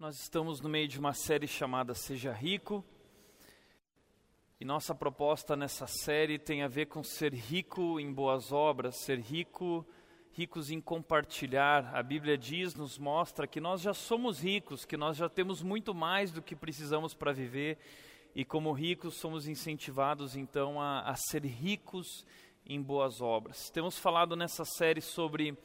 Nós estamos no meio de uma série chamada Seja Rico. E nossa proposta nessa série tem a ver com ser rico em boas obras, ser rico, ricos em compartilhar. A Bíblia diz, nos mostra que nós já somos ricos, que nós já temos muito mais do que precisamos para viver. E como ricos somos incentivados então a, a ser ricos em boas obras. Temos falado nessa série sobre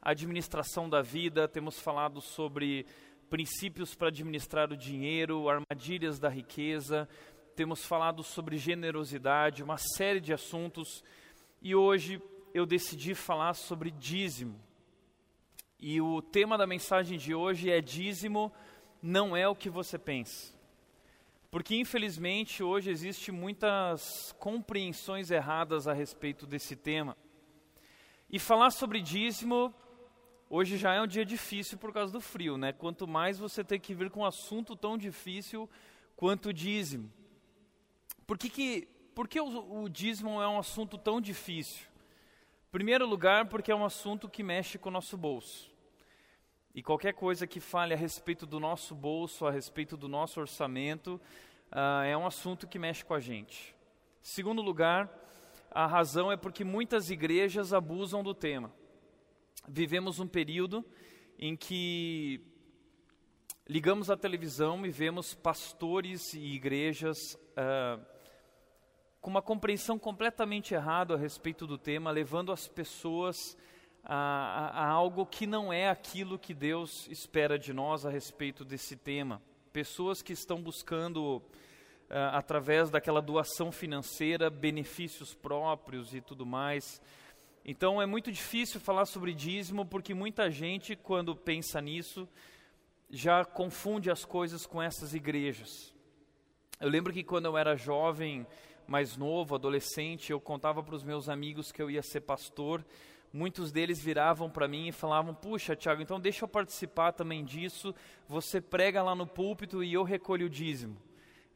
administração da vida, temos falado sobre princípios para administrar o dinheiro, armadilhas da riqueza, temos falado sobre generosidade, uma série de assuntos, e hoje eu decidi falar sobre dízimo. E o tema da mensagem de hoje é dízimo não é o que você pensa. Porque infelizmente hoje existe muitas compreensões erradas a respeito desse tema. E falar sobre dízimo Hoje já é um dia difícil por causa do frio, né? Quanto mais você tem que vir com um assunto tão difícil quanto o dízimo. Por que, que, por que o, o dízimo é um assunto tão difícil? Primeiro lugar, porque é um assunto que mexe com o nosso bolso. E qualquer coisa que fale a respeito do nosso bolso, a respeito do nosso orçamento, uh, é um assunto que mexe com a gente. Segundo lugar, a razão é porque muitas igrejas abusam do tema vivemos um período em que ligamos a televisão e vemos pastores e igrejas uh, com uma compreensão completamente errada a respeito do tema, levando as pessoas a, a, a, algo que não é aquilo que Deus espera de nós a respeito desse tema. Pessoas que estão buscando, uh, através daquela doação financeira, benefícios próprios e tudo mais. Então é muito difícil falar sobre dízimo porque muita gente, quando pensa nisso, já confunde as coisas com essas igrejas. Eu lembro que quando eu era jovem, mais novo, adolescente, eu contava para os meus amigos que eu ia ser pastor. Muitos deles viravam para mim e falavam: Puxa, Tiago, então deixa eu participar também disso. Você prega lá no púlpito e eu recolho o dízimo.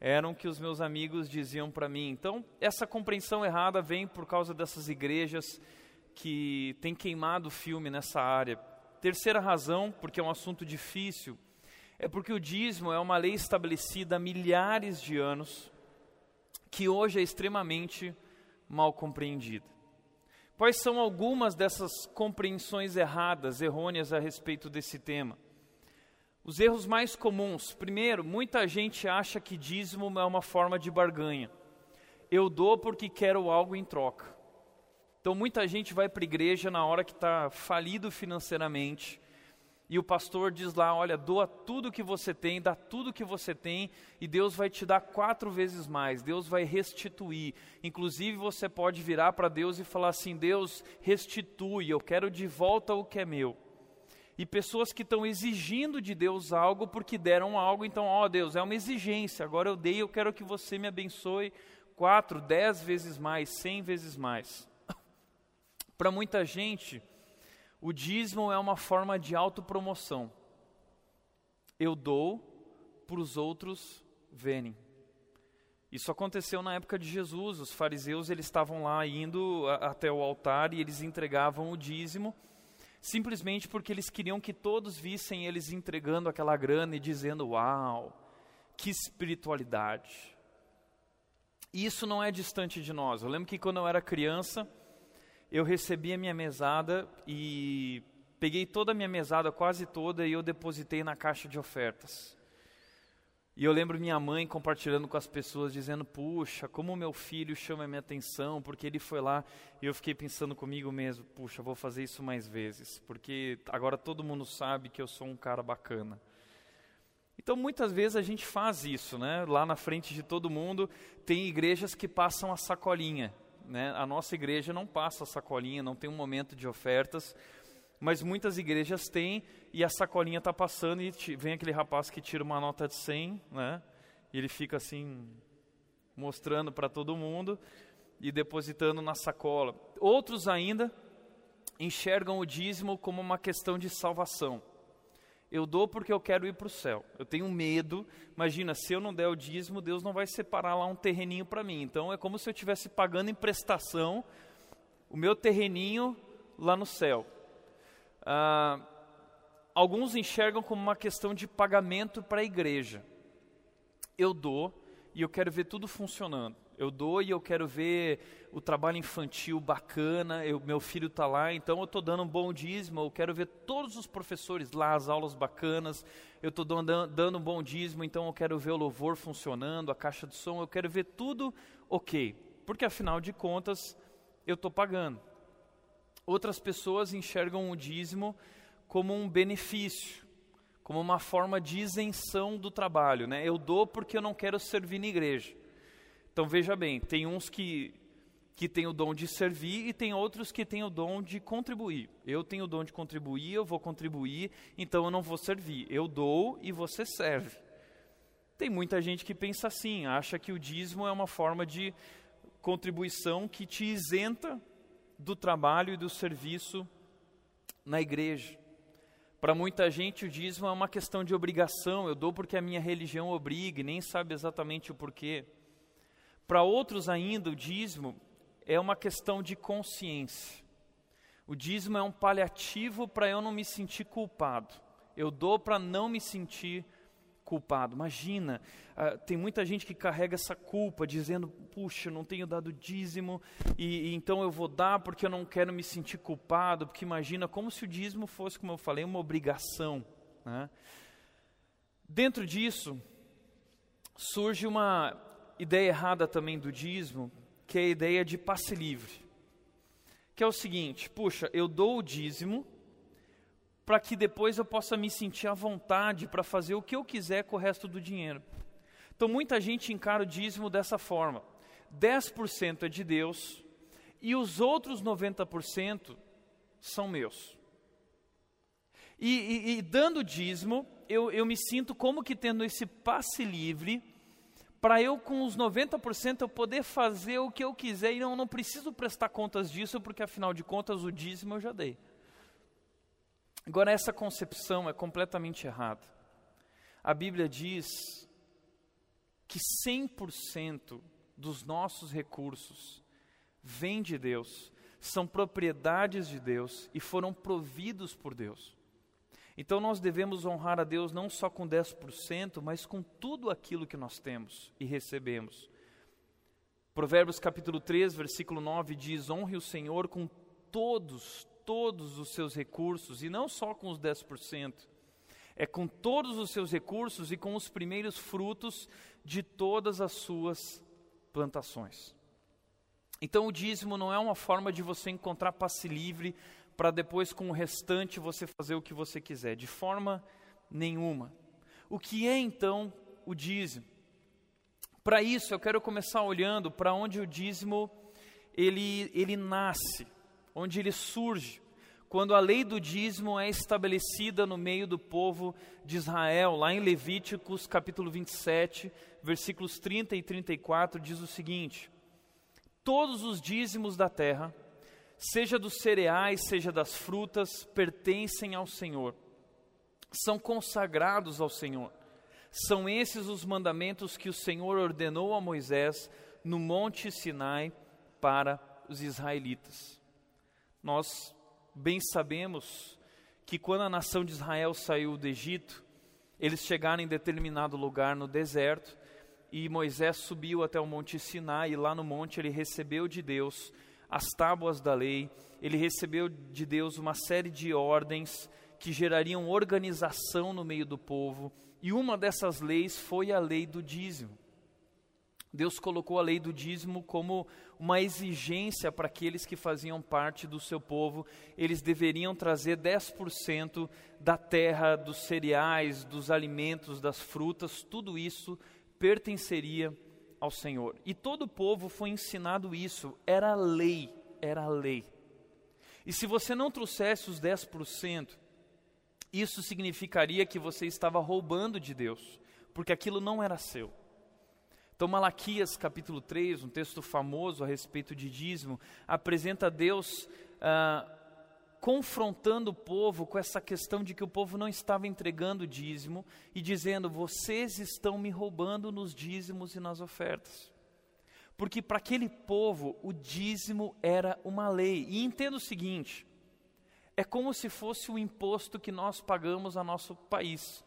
Eram que os meus amigos diziam para mim. Então, essa compreensão errada vem por causa dessas igrejas que tem queimado o filme nessa área. Terceira razão, porque é um assunto difícil, é porque o dízimo é uma lei estabelecida há milhares de anos, que hoje é extremamente mal compreendida. Quais são algumas dessas compreensões erradas, errôneas a respeito desse tema? Os erros mais comuns. Primeiro, muita gente acha que dízimo é uma forma de barganha. Eu dou porque quero algo em troca. Então muita gente vai para a igreja na hora que está falido financeiramente e o pastor diz lá: olha, doa tudo que você tem, dá tudo que você tem e Deus vai te dar quatro vezes mais, Deus vai restituir. Inclusive você pode virar para Deus e falar assim: Deus, restitui, eu quero de volta o que é meu. E pessoas que estão exigindo de Deus algo porque deram algo, então, ó Deus, é uma exigência, agora eu dei, eu quero que você me abençoe quatro, dez vezes mais, cem vezes mais. Para muita gente, o dízimo é uma forma de autopromoção. Eu dou para os outros verem. Isso aconteceu na época de Jesus. Os fariseus eles estavam lá indo até o altar e eles entregavam o dízimo, simplesmente porque eles queriam que todos vissem eles entregando aquela grana e dizendo: "Uau, que espiritualidade!" Isso não é distante de nós. Eu lembro que quando eu era criança, eu recebi a minha mesada e peguei toda a minha mesada, quase toda, e eu depositei na caixa de ofertas. E eu lembro minha mãe compartilhando com as pessoas, dizendo: Puxa, como meu filho chama a minha atenção, porque ele foi lá. E eu fiquei pensando comigo mesmo: Puxa, vou fazer isso mais vezes, porque agora todo mundo sabe que eu sou um cara bacana. Então muitas vezes a gente faz isso, né? Lá na frente de todo mundo, tem igrejas que passam a sacolinha. Né? A nossa igreja não passa sacolinha, não tem um momento de ofertas, mas muitas igrejas têm e a sacolinha está passando e vem aquele rapaz que tira uma nota de 100, né? e ele fica assim, mostrando para todo mundo e depositando na sacola. Outros ainda enxergam o dízimo como uma questão de salvação. Eu dou porque eu quero ir para o céu. Eu tenho medo. Imagina, se eu não der o dízimo, Deus não vai separar lá um terreninho para mim. Então é como se eu estivesse pagando em prestação o meu terreninho lá no céu. Ah, alguns enxergam como uma questão de pagamento para a igreja. Eu dou e eu quero ver tudo funcionando. Eu dou e eu quero ver o trabalho infantil bacana, eu, meu filho está lá, então eu estou dando um bom dízimo, eu quero ver todos os professores lá, as aulas bacanas, eu estou dando, dando um bom dízimo, então eu quero ver o louvor funcionando, a caixa de som, eu quero ver tudo ok, porque afinal de contas eu estou pagando. Outras pessoas enxergam o dízimo como um benefício, como uma forma de isenção do trabalho. Né? Eu dou porque eu não quero servir na igreja. Então veja bem, tem uns que, que têm o dom de servir e tem outros que têm o dom de contribuir. Eu tenho o dom de contribuir, eu vou contribuir, então eu não vou servir. Eu dou e você serve. Tem muita gente que pensa assim, acha que o dízimo é uma forma de contribuição que te isenta do trabalho e do serviço na igreja. Para muita gente, o dízimo é uma questão de obrigação. Eu dou porque a minha religião obriga e nem sabe exatamente o porquê. Para outros, ainda, o dízimo é uma questão de consciência. O dízimo é um paliativo para eu não me sentir culpado. Eu dou para não me sentir culpado. Imagina, uh, tem muita gente que carrega essa culpa, dizendo: puxa, não tenho dado dízimo, e, e, então eu vou dar porque eu não quero me sentir culpado. Porque imagina, como se o dízimo fosse, como eu falei, uma obrigação. Né? Dentro disso, surge uma ideia errada também do dízimo, que é a ideia de passe livre. Que é o seguinte: puxa, eu dou o dízimo para que depois eu possa me sentir à vontade para fazer o que eu quiser com o resto do dinheiro. Então muita gente encara o dízimo dessa forma: 10% é de Deus e os outros 90% são meus. E, e, e dando dízimo, eu, eu me sinto como que tendo esse passe livre para eu com os 90% eu poder fazer o que eu quiser e não, não preciso prestar contas disso, porque afinal de contas o dízimo eu já dei. Agora, essa concepção é completamente errada. A Bíblia diz que 100% dos nossos recursos vêm de Deus, são propriedades de Deus e foram providos por Deus. Então nós devemos honrar a Deus não só com 10%, mas com tudo aquilo que nós temos e recebemos. Provérbios capítulo 3, versículo 9 diz: Honre o Senhor com todos, todos os seus recursos, e não só com os 10%, é com todos os seus recursos e com os primeiros frutos de todas as suas plantações. Então, o dízimo não é uma forma de você encontrar passe livre para depois, com o restante, você fazer o que você quiser, de forma nenhuma. O que é então o dízimo? Para isso, eu quero começar olhando para onde o dízimo ele, ele nasce onde ele surge, quando a lei do dízimo é estabelecida no meio do povo de Israel, lá em Levíticos capítulo 27, versículos 30 e 34, diz o seguinte: Todos os dízimos da terra, seja dos cereais, seja das frutas, pertencem ao Senhor, são consagrados ao Senhor. São esses os mandamentos que o Senhor ordenou a Moisés no Monte Sinai para os israelitas. Nós bem sabemos que quando a nação de Israel saiu do Egito, eles chegaram em determinado lugar no deserto e Moisés subiu até o monte Sinai e lá no monte ele recebeu de Deus as tábuas da lei, ele recebeu de Deus uma série de ordens que gerariam organização no meio do povo, e uma dessas leis foi a lei do dízimo. Deus colocou a lei do dízimo como uma exigência para aqueles que faziam parte do seu povo. Eles deveriam trazer 10% da terra, dos cereais, dos alimentos, das frutas, tudo isso pertenceria ao Senhor. E todo o povo foi ensinado isso, era lei, era lei. E se você não trouxesse os 10%, isso significaria que você estava roubando de Deus, porque aquilo não era seu. Então, Malaquias capítulo 3, um texto famoso a respeito de dízimo, apresenta Deus ah, confrontando o povo com essa questão de que o povo não estava entregando dízimo e dizendo: vocês estão me roubando nos dízimos e nas ofertas. Porque para aquele povo o dízimo era uma lei. E entenda o seguinte: é como se fosse o imposto que nós pagamos a nosso país.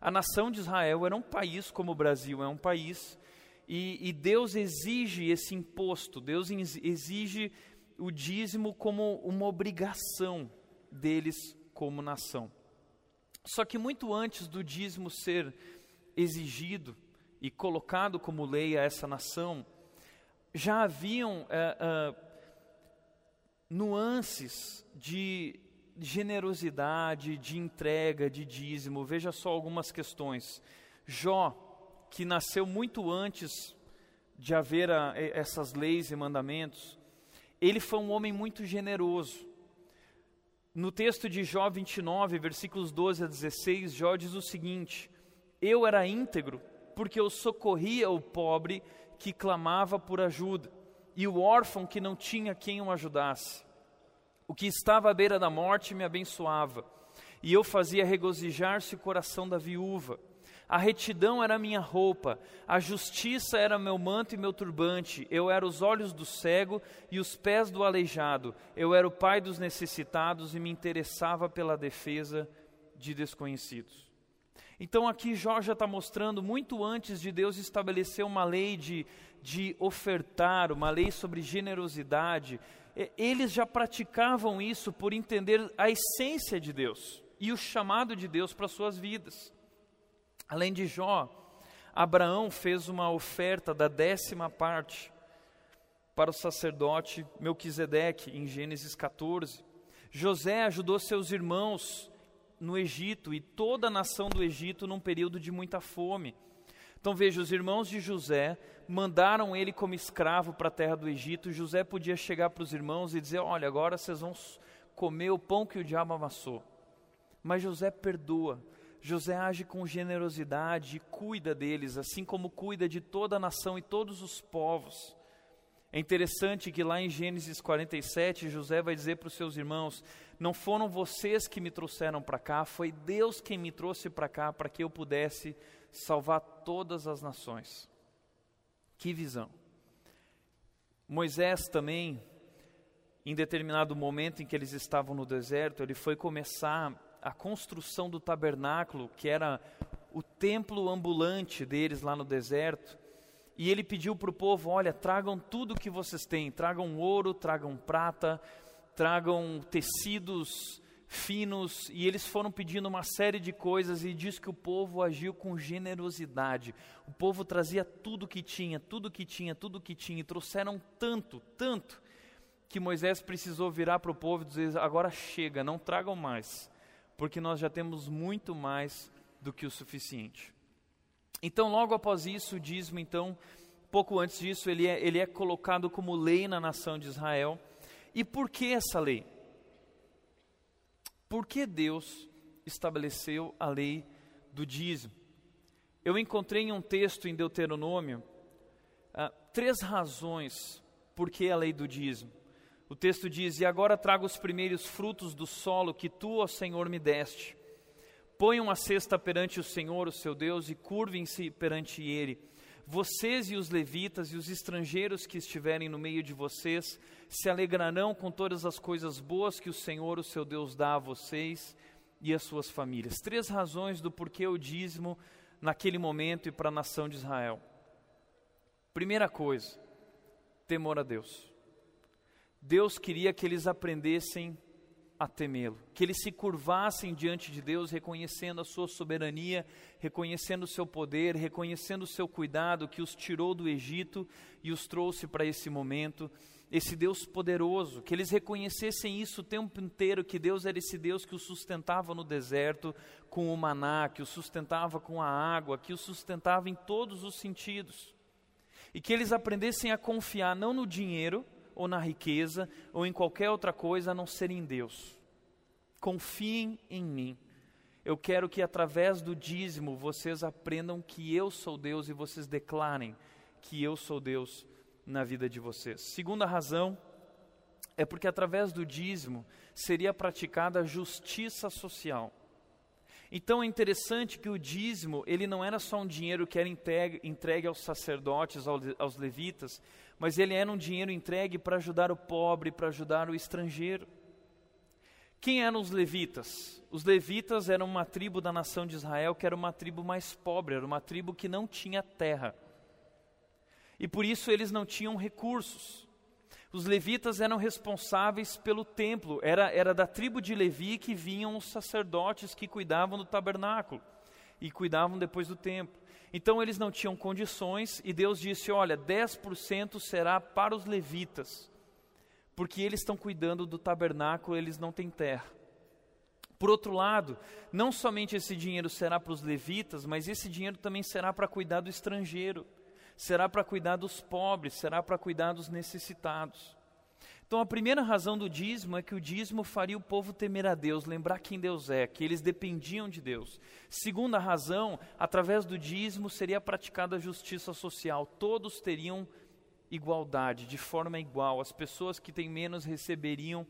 A nação de Israel era um país como o Brasil é um país, e, e Deus exige esse imposto, Deus exige o dízimo como uma obrigação deles como nação. Só que muito antes do dízimo ser exigido e colocado como lei a essa nação, já haviam é, é, nuances de generosidade, de entrega, de dízimo. Veja só algumas questões. Jó, que nasceu muito antes de haver a, essas leis e mandamentos, ele foi um homem muito generoso. No texto de Jó 29, versículos 12 a 16, Jó diz o seguinte: Eu era íntegro, porque eu socorria o pobre que clamava por ajuda, e o órfão que não tinha quem o ajudasse. O que estava à beira da morte me abençoava, e eu fazia regozijar-se o coração da viúva. A retidão era minha roupa, a justiça era meu manto e meu turbante. Eu era os olhos do cego e os pés do aleijado. Eu era o pai dos necessitados e me interessava pela defesa de desconhecidos. Então aqui já está mostrando, muito antes de Deus estabelecer uma lei de, de ofertar, uma lei sobre generosidade, eles já praticavam isso por entender a essência de Deus e o chamado de Deus para suas vidas. Além de Jó, Abraão fez uma oferta da décima parte para o sacerdote Melquisedeque, em Gênesis 14. José ajudou seus irmãos no Egito e toda a nação do Egito num período de muita fome. Então veja, os irmãos de José mandaram ele como escravo para a terra do Egito. José podia chegar para os irmãos e dizer: Olha, agora vocês vão comer o pão que o diabo amassou. Mas José perdoa. José age com generosidade e cuida deles, assim como cuida de toda a nação e todos os povos. É interessante que lá em Gênesis 47, José vai dizer para os seus irmãos: Não foram vocês que me trouxeram para cá, foi Deus quem me trouxe para cá para que eu pudesse salvar todas as nações. Que visão! Moisés também, em determinado momento em que eles estavam no deserto, ele foi começar a construção do tabernáculo, que era o templo ambulante deles lá no deserto. E ele pediu para o povo: olha, tragam tudo que vocês têm, tragam ouro, tragam prata, tragam tecidos finos, e eles foram pedindo uma série de coisas, e diz que o povo agiu com generosidade. O povo trazia tudo que tinha, tudo que tinha, tudo que tinha, e trouxeram tanto, tanto, que Moisés precisou virar para o povo e dizer: agora chega, não tragam mais, porque nós já temos muito mais do que o suficiente. Então, logo após isso, o dízimo, então, pouco antes disso, ele é, ele é colocado como lei na nação de Israel. E por que essa lei? Por que Deus estabeleceu a lei do dízimo? Eu encontrei em um texto em Deuteronômio ah, três razões por que a lei do dízimo. O texto diz: E agora trago os primeiros frutos do solo que tu, ó Senhor, me deste. Ponham a cesta perante o Senhor, o seu Deus, e curvem-se perante ele vocês e os levitas e os estrangeiros que estiverem no meio de vocês se alegrarão com todas as coisas boas que o Senhor, o seu Deus, dá a vocês e às suas famílias. Três razões do porquê o dízimo naquele momento e para a nação de Israel. Primeira coisa, temor a Deus. Deus queria que eles aprendessem a temê-lo, que eles se curvassem diante de Deus, reconhecendo a sua soberania, reconhecendo o seu poder, reconhecendo o seu cuidado que os tirou do Egito e os trouxe para esse momento, esse Deus poderoso, que eles reconhecessem isso o tempo inteiro, que Deus era esse Deus que os sustentava no deserto com o maná, que os sustentava com a água, que os sustentava em todos os sentidos. E que eles aprendessem a confiar não no dinheiro, ou na riqueza ou em qualquer outra coisa a não ser em Deus. Confiem em mim. Eu quero que através do dízimo vocês aprendam que eu sou Deus e vocês declarem que eu sou Deus na vida de vocês. Segunda razão é porque através do dízimo seria praticada a justiça social. Então é interessante que o dízimo, ele não era só um dinheiro que era entregue, entregue aos sacerdotes, aos levitas, mas ele era um dinheiro entregue para ajudar o pobre, para ajudar o estrangeiro. Quem eram os levitas? Os levitas eram uma tribo da nação de Israel que era uma tribo mais pobre, era uma tribo que não tinha terra. E por isso eles não tinham recursos. Os levitas eram responsáveis pelo templo, era, era da tribo de Levi que vinham os sacerdotes que cuidavam do tabernáculo e cuidavam depois do templo. Então eles não tinham condições e Deus disse: Olha, 10% será para os levitas, porque eles estão cuidando do tabernáculo, eles não têm terra. Por outro lado, não somente esse dinheiro será para os levitas, mas esse dinheiro também será para cuidar do estrangeiro, será para cuidar dos pobres, será para cuidar dos necessitados. Então, a primeira razão do dízimo é que o dízimo faria o povo temer a Deus, lembrar quem Deus é, que eles dependiam de Deus. Segunda razão, através do dízimo seria praticada a justiça social, todos teriam igualdade, de forma igual. As pessoas que têm menos receberiam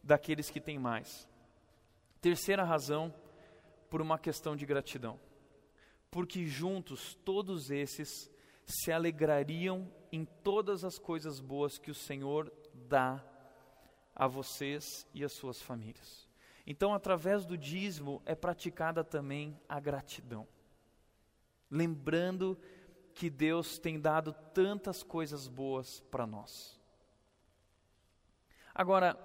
daqueles que têm mais. Terceira razão, por uma questão de gratidão. Porque juntos todos esses se alegrariam em todas as coisas boas que o Senhor dá a vocês e às suas famílias. Então, através do dízimo é praticada também a gratidão. Lembrando que Deus tem dado tantas coisas boas para nós. Agora,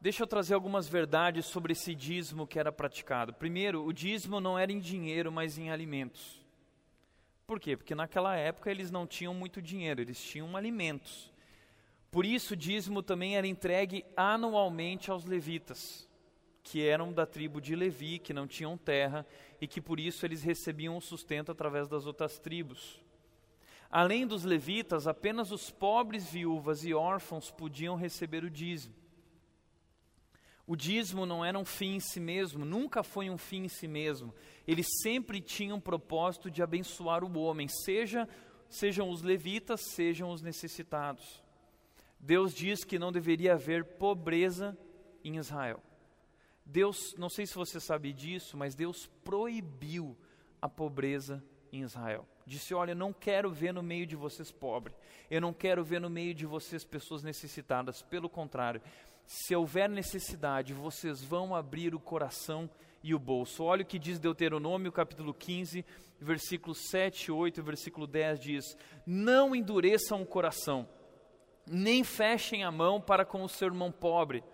deixa eu trazer algumas verdades sobre esse dízimo que era praticado. Primeiro, o dízimo não era em dinheiro, mas em alimentos. Por quê? Porque naquela época eles não tinham muito dinheiro, eles tinham alimentos. Por isso, o dízimo também era entregue anualmente aos levitas, que eram da tribo de Levi, que não tinham terra e que por isso eles recebiam o sustento através das outras tribos. Além dos levitas, apenas os pobres, viúvas e órfãos podiam receber o dízimo. O dízimo não era um fim em si mesmo, nunca foi um fim em si mesmo. Ele sempre tinha um propósito de abençoar o homem, seja sejam os levitas, sejam os necessitados. Deus diz que não deveria haver pobreza em Israel. Deus, não sei se você sabe disso, mas Deus proibiu a pobreza em Israel. Disse: Olha, não quero ver no meio de vocês pobre, eu não quero ver no meio de vocês pessoas necessitadas, pelo contrário, se houver necessidade, vocês vão abrir o coração e o bolso. Olha o que diz Deuteronômio, capítulo 15, versículos 7, 8 e versículo 10 diz: Não endureçam o coração nem fechem a mão para com o seu irmão pobre.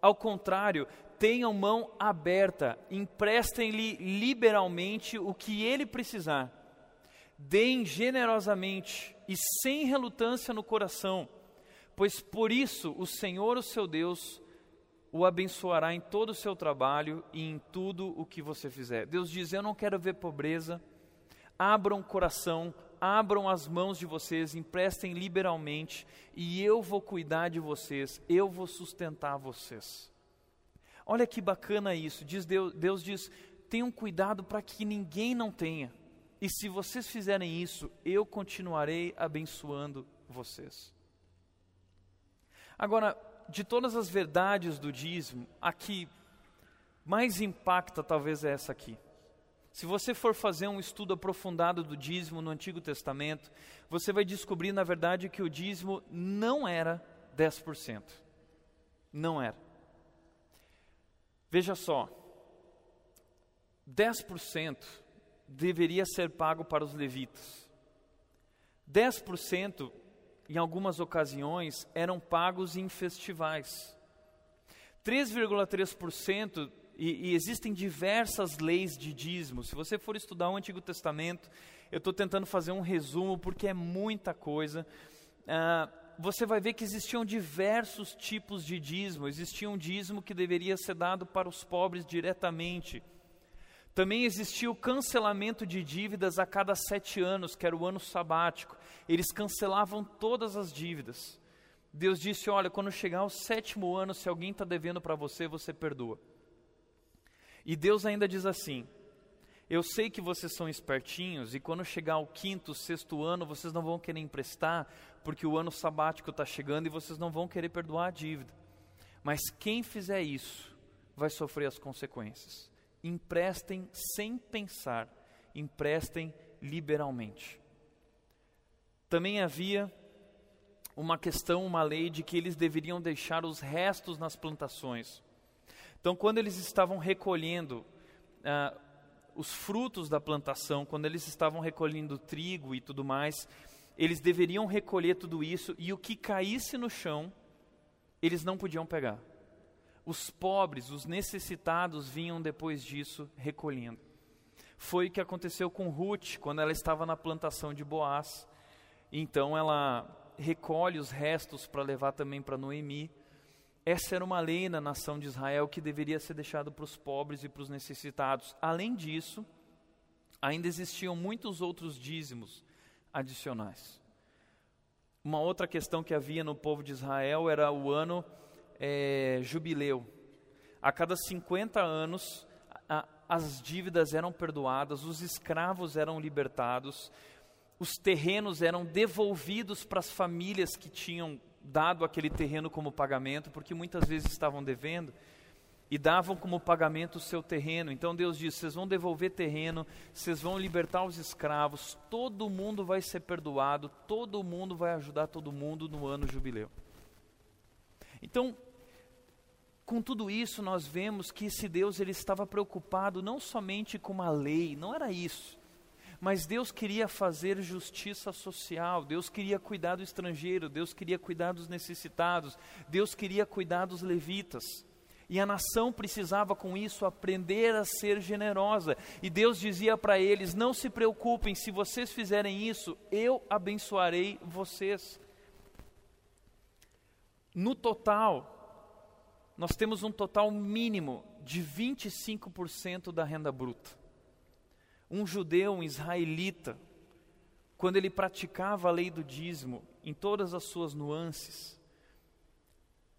Ao contrário, tenham mão aberta, emprestem-lhe liberalmente o que ele precisar. Deem generosamente e sem relutância no coração, pois por isso o Senhor, o seu Deus, o abençoará em todo o seu trabalho e em tudo o que você fizer. Deus diz: Eu não quero ver pobreza. Abram o coração, abram as mãos de vocês, emprestem liberalmente, e eu vou cuidar de vocês, eu vou sustentar vocês. Olha que bacana isso. Diz Deus, Deus diz: tenham cuidado para que ninguém não tenha. E se vocês fizerem isso, eu continuarei abençoando vocês. Agora, de todas as verdades do dízimo, a que mais impacta talvez é essa aqui. Se você for fazer um estudo aprofundado do dízimo no Antigo Testamento, você vai descobrir, na verdade, que o dízimo não era 10%. Não era. Veja só, 10% deveria ser pago para os levitas. 10%, em algumas ocasiões, eram pagos em festivais. 3,3% e, e, existem diversas leis de dízimo. Se você for estudar o Antigo Testamento, eu estou tentando fazer um resumo porque é muita coisa. Ah, você vai ver que existiam diversos tipos de dízimo. Existia um dízimo que deveria ser dado para os pobres diretamente. Também existia o cancelamento de dívidas a cada sete anos, que era o ano sabático. Eles cancelavam todas as dívidas. Deus disse: Olha, quando chegar o sétimo ano, se alguém está devendo para você, você perdoa. E Deus ainda diz assim: Eu sei que vocês são espertinhos e quando chegar o quinto, sexto ano, vocês não vão querer emprestar, porque o ano sabático está chegando e vocês não vão querer perdoar a dívida. Mas quem fizer isso vai sofrer as consequências. Emprestem sem pensar, emprestem liberalmente. Também havia uma questão, uma lei de que eles deveriam deixar os restos nas plantações. Então, quando eles estavam recolhendo ah, os frutos da plantação, quando eles estavam recolhendo trigo e tudo mais, eles deveriam recolher tudo isso e o que caísse no chão, eles não podiam pegar. Os pobres, os necessitados vinham depois disso recolhendo. Foi o que aconteceu com Ruth quando ela estava na plantação de Boaz. Então ela recolhe os restos para levar também para Noemi. Essa era uma lei na nação de Israel que deveria ser deixada para os pobres e para os necessitados. Além disso, ainda existiam muitos outros dízimos adicionais. Uma outra questão que havia no povo de Israel era o ano é, jubileu. A cada 50 anos, a, as dívidas eram perdoadas, os escravos eram libertados, os terrenos eram devolvidos para as famílias que tinham dado aquele terreno como pagamento, porque muitas vezes estavam devendo e davam como pagamento o seu terreno. Então Deus disse: vocês vão devolver terreno, vocês vão libertar os escravos, todo mundo vai ser perdoado, todo mundo vai ajudar todo mundo no ano jubileu. Então, com tudo isso, nós vemos que esse Deus ele estava preocupado não somente com uma lei, não era isso. Mas Deus queria fazer justiça social, Deus queria cuidar do estrangeiro, Deus queria cuidar dos necessitados, Deus queria cuidar dos levitas. E a nação precisava com isso aprender a ser generosa. E Deus dizia para eles: Não se preocupem, se vocês fizerem isso, eu abençoarei vocês. No total, nós temos um total mínimo de 25% da renda bruta. Um judeu, um israelita, quando ele praticava a lei do dízimo em todas as suas nuances,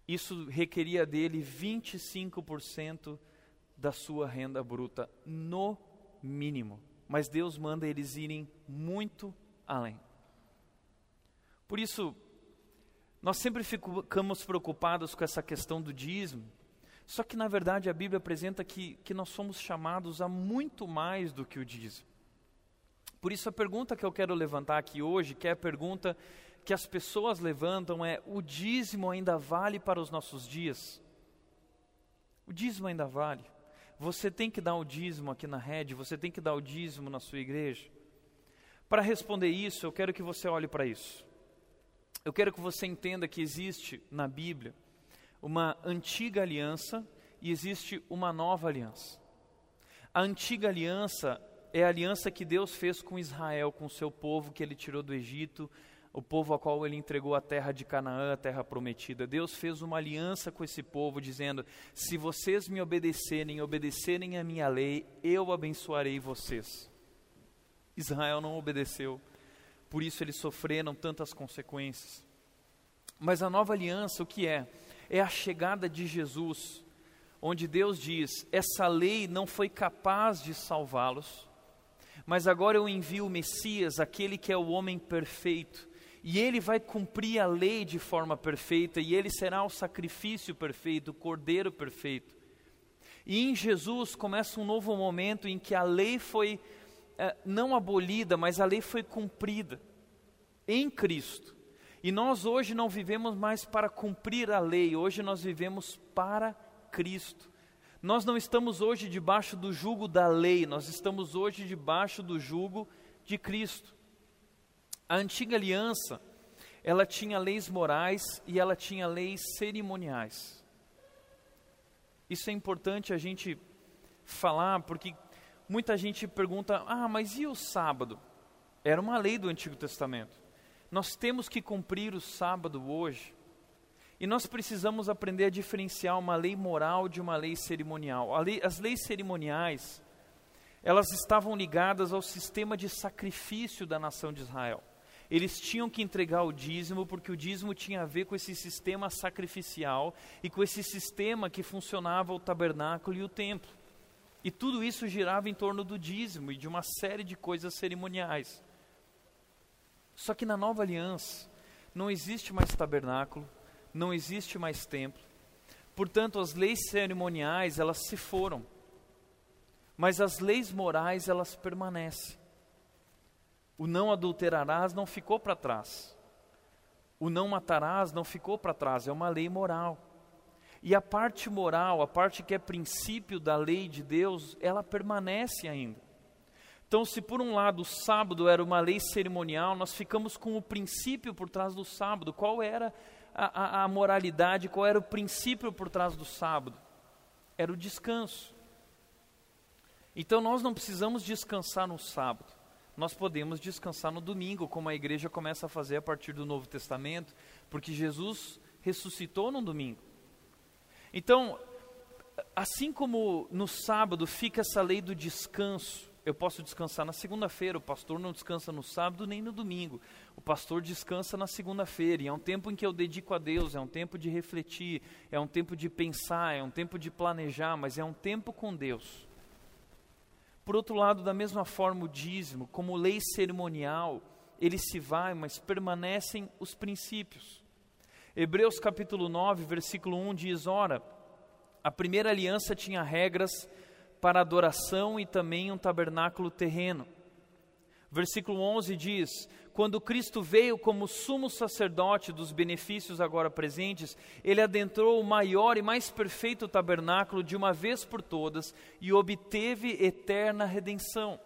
isso requeria dele 25% da sua renda bruta, no mínimo. Mas Deus manda eles irem muito além. Por isso, nós sempre ficamos preocupados com essa questão do dízimo, só que na verdade a Bíblia apresenta que, que nós somos chamados a muito mais do que o dízimo. Por isso a pergunta que eu quero levantar aqui hoje, que é a pergunta que as pessoas levantam é: o dízimo ainda vale para os nossos dias? O dízimo ainda vale. Você tem que dar o dízimo aqui na rede, você tem que dar o dízimo na sua igreja. Para responder isso, eu quero que você olhe para isso. Eu quero que você entenda que existe na Bíblia uma antiga aliança e existe uma nova aliança. A antiga aliança é a aliança que Deus fez com Israel, com o seu povo que ele tirou do Egito, o povo ao qual ele entregou a terra de Canaã, a terra prometida. Deus fez uma aliança com esse povo, dizendo: Se vocês me obedecerem, obedecerem a minha lei, eu abençoarei vocês. Israel não obedeceu por isso eles sofreram tantas consequências. Mas a nova aliança, o que é? É a chegada de Jesus, onde Deus diz: essa lei não foi capaz de salvá-los, mas agora eu envio o Messias, aquele que é o homem perfeito, e ele vai cumprir a lei de forma perfeita, e ele será o sacrifício perfeito, o cordeiro perfeito. E em Jesus começa um novo momento em que a lei foi é, não abolida, mas a lei foi cumprida em Cristo. E nós hoje não vivemos mais para cumprir a lei, hoje nós vivemos para Cristo. Nós não estamos hoje debaixo do jugo da lei, nós estamos hoje debaixo do jugo de Cristo. A antiga aliança, ela tinha leis morais e ela tinha leis cerimoniais. Isso é importante a gente falar, porque muita gente pergunta: ah, mas e o sábado? Era uma lei do Antigo Testamento. Nós temos que cumprir o sábado hoje. E nós precisamos aprender a diferenciar uma lei moral de uma lei cerimonial. Lei, as leis cerimoniais, elas estavam ligadas ao sistema de sacrifício da nação de Israel. Eles tinham que entregar o dízimo, porque o dízimo tinha a ver com esse sistema sacrificial e com esse sistema que funcionava o tabernáculo e o templo. E tudo isso girava em torno do dízimo e de uma série de coisas cerimoniais. Só que na nova aliança não existe mais tabernáculo, não existe mais templo. Portanto, as leis cerimoniais, elas se foram. Mas as leis morais, elas permanecem. O não adulterarás não ficou para trás. O não matarás não ficou para trás, é uma lei moral. E a parte moral, a parte que é princípio da lei de Deus, ela permanece ainda. Então, se por um lado o sábado era uma lei cerimonial, nós ficamos com o princípio por trás do sábado. Qual era a, a, a moralidade, qual era o princípio por trás do sábado? Era o descanso. Então, nós não precisamos descansar no sábado nós podemos descansar no domingo, como a igreja começa a fazer a partir do Novo Testamento, porque Jesus ressuscitou no domingo. Então, assim como no sábado fica essa lei do descanso, eu posso descansar na segunda-feira, o pastor não descansa no sábado nem no domingo. O pastor descansa na segunda-feira, e é um tempo em que eu dedico a Deus, é um tempo de refletir, é um tempo de pensar, é um tempo de planejar, mas é um tempo com Deus. Por outro lado, da mesma forma, o dízimo, como lei cerimonial, ele se vai, mas permanecem os princípios. Hebreus capítulo 9, versículo 1 diz: Ora, a primeira aliança tinha regras para adoração e também um tabernáculo terreno. Versículo 11 diz: Quando Cristo veio como sumo sacerdote dos benefícios agora presentes, ele adentrou o maior e mais perfeito tabernáculo de uma vez por todas e obteve eterna redenção.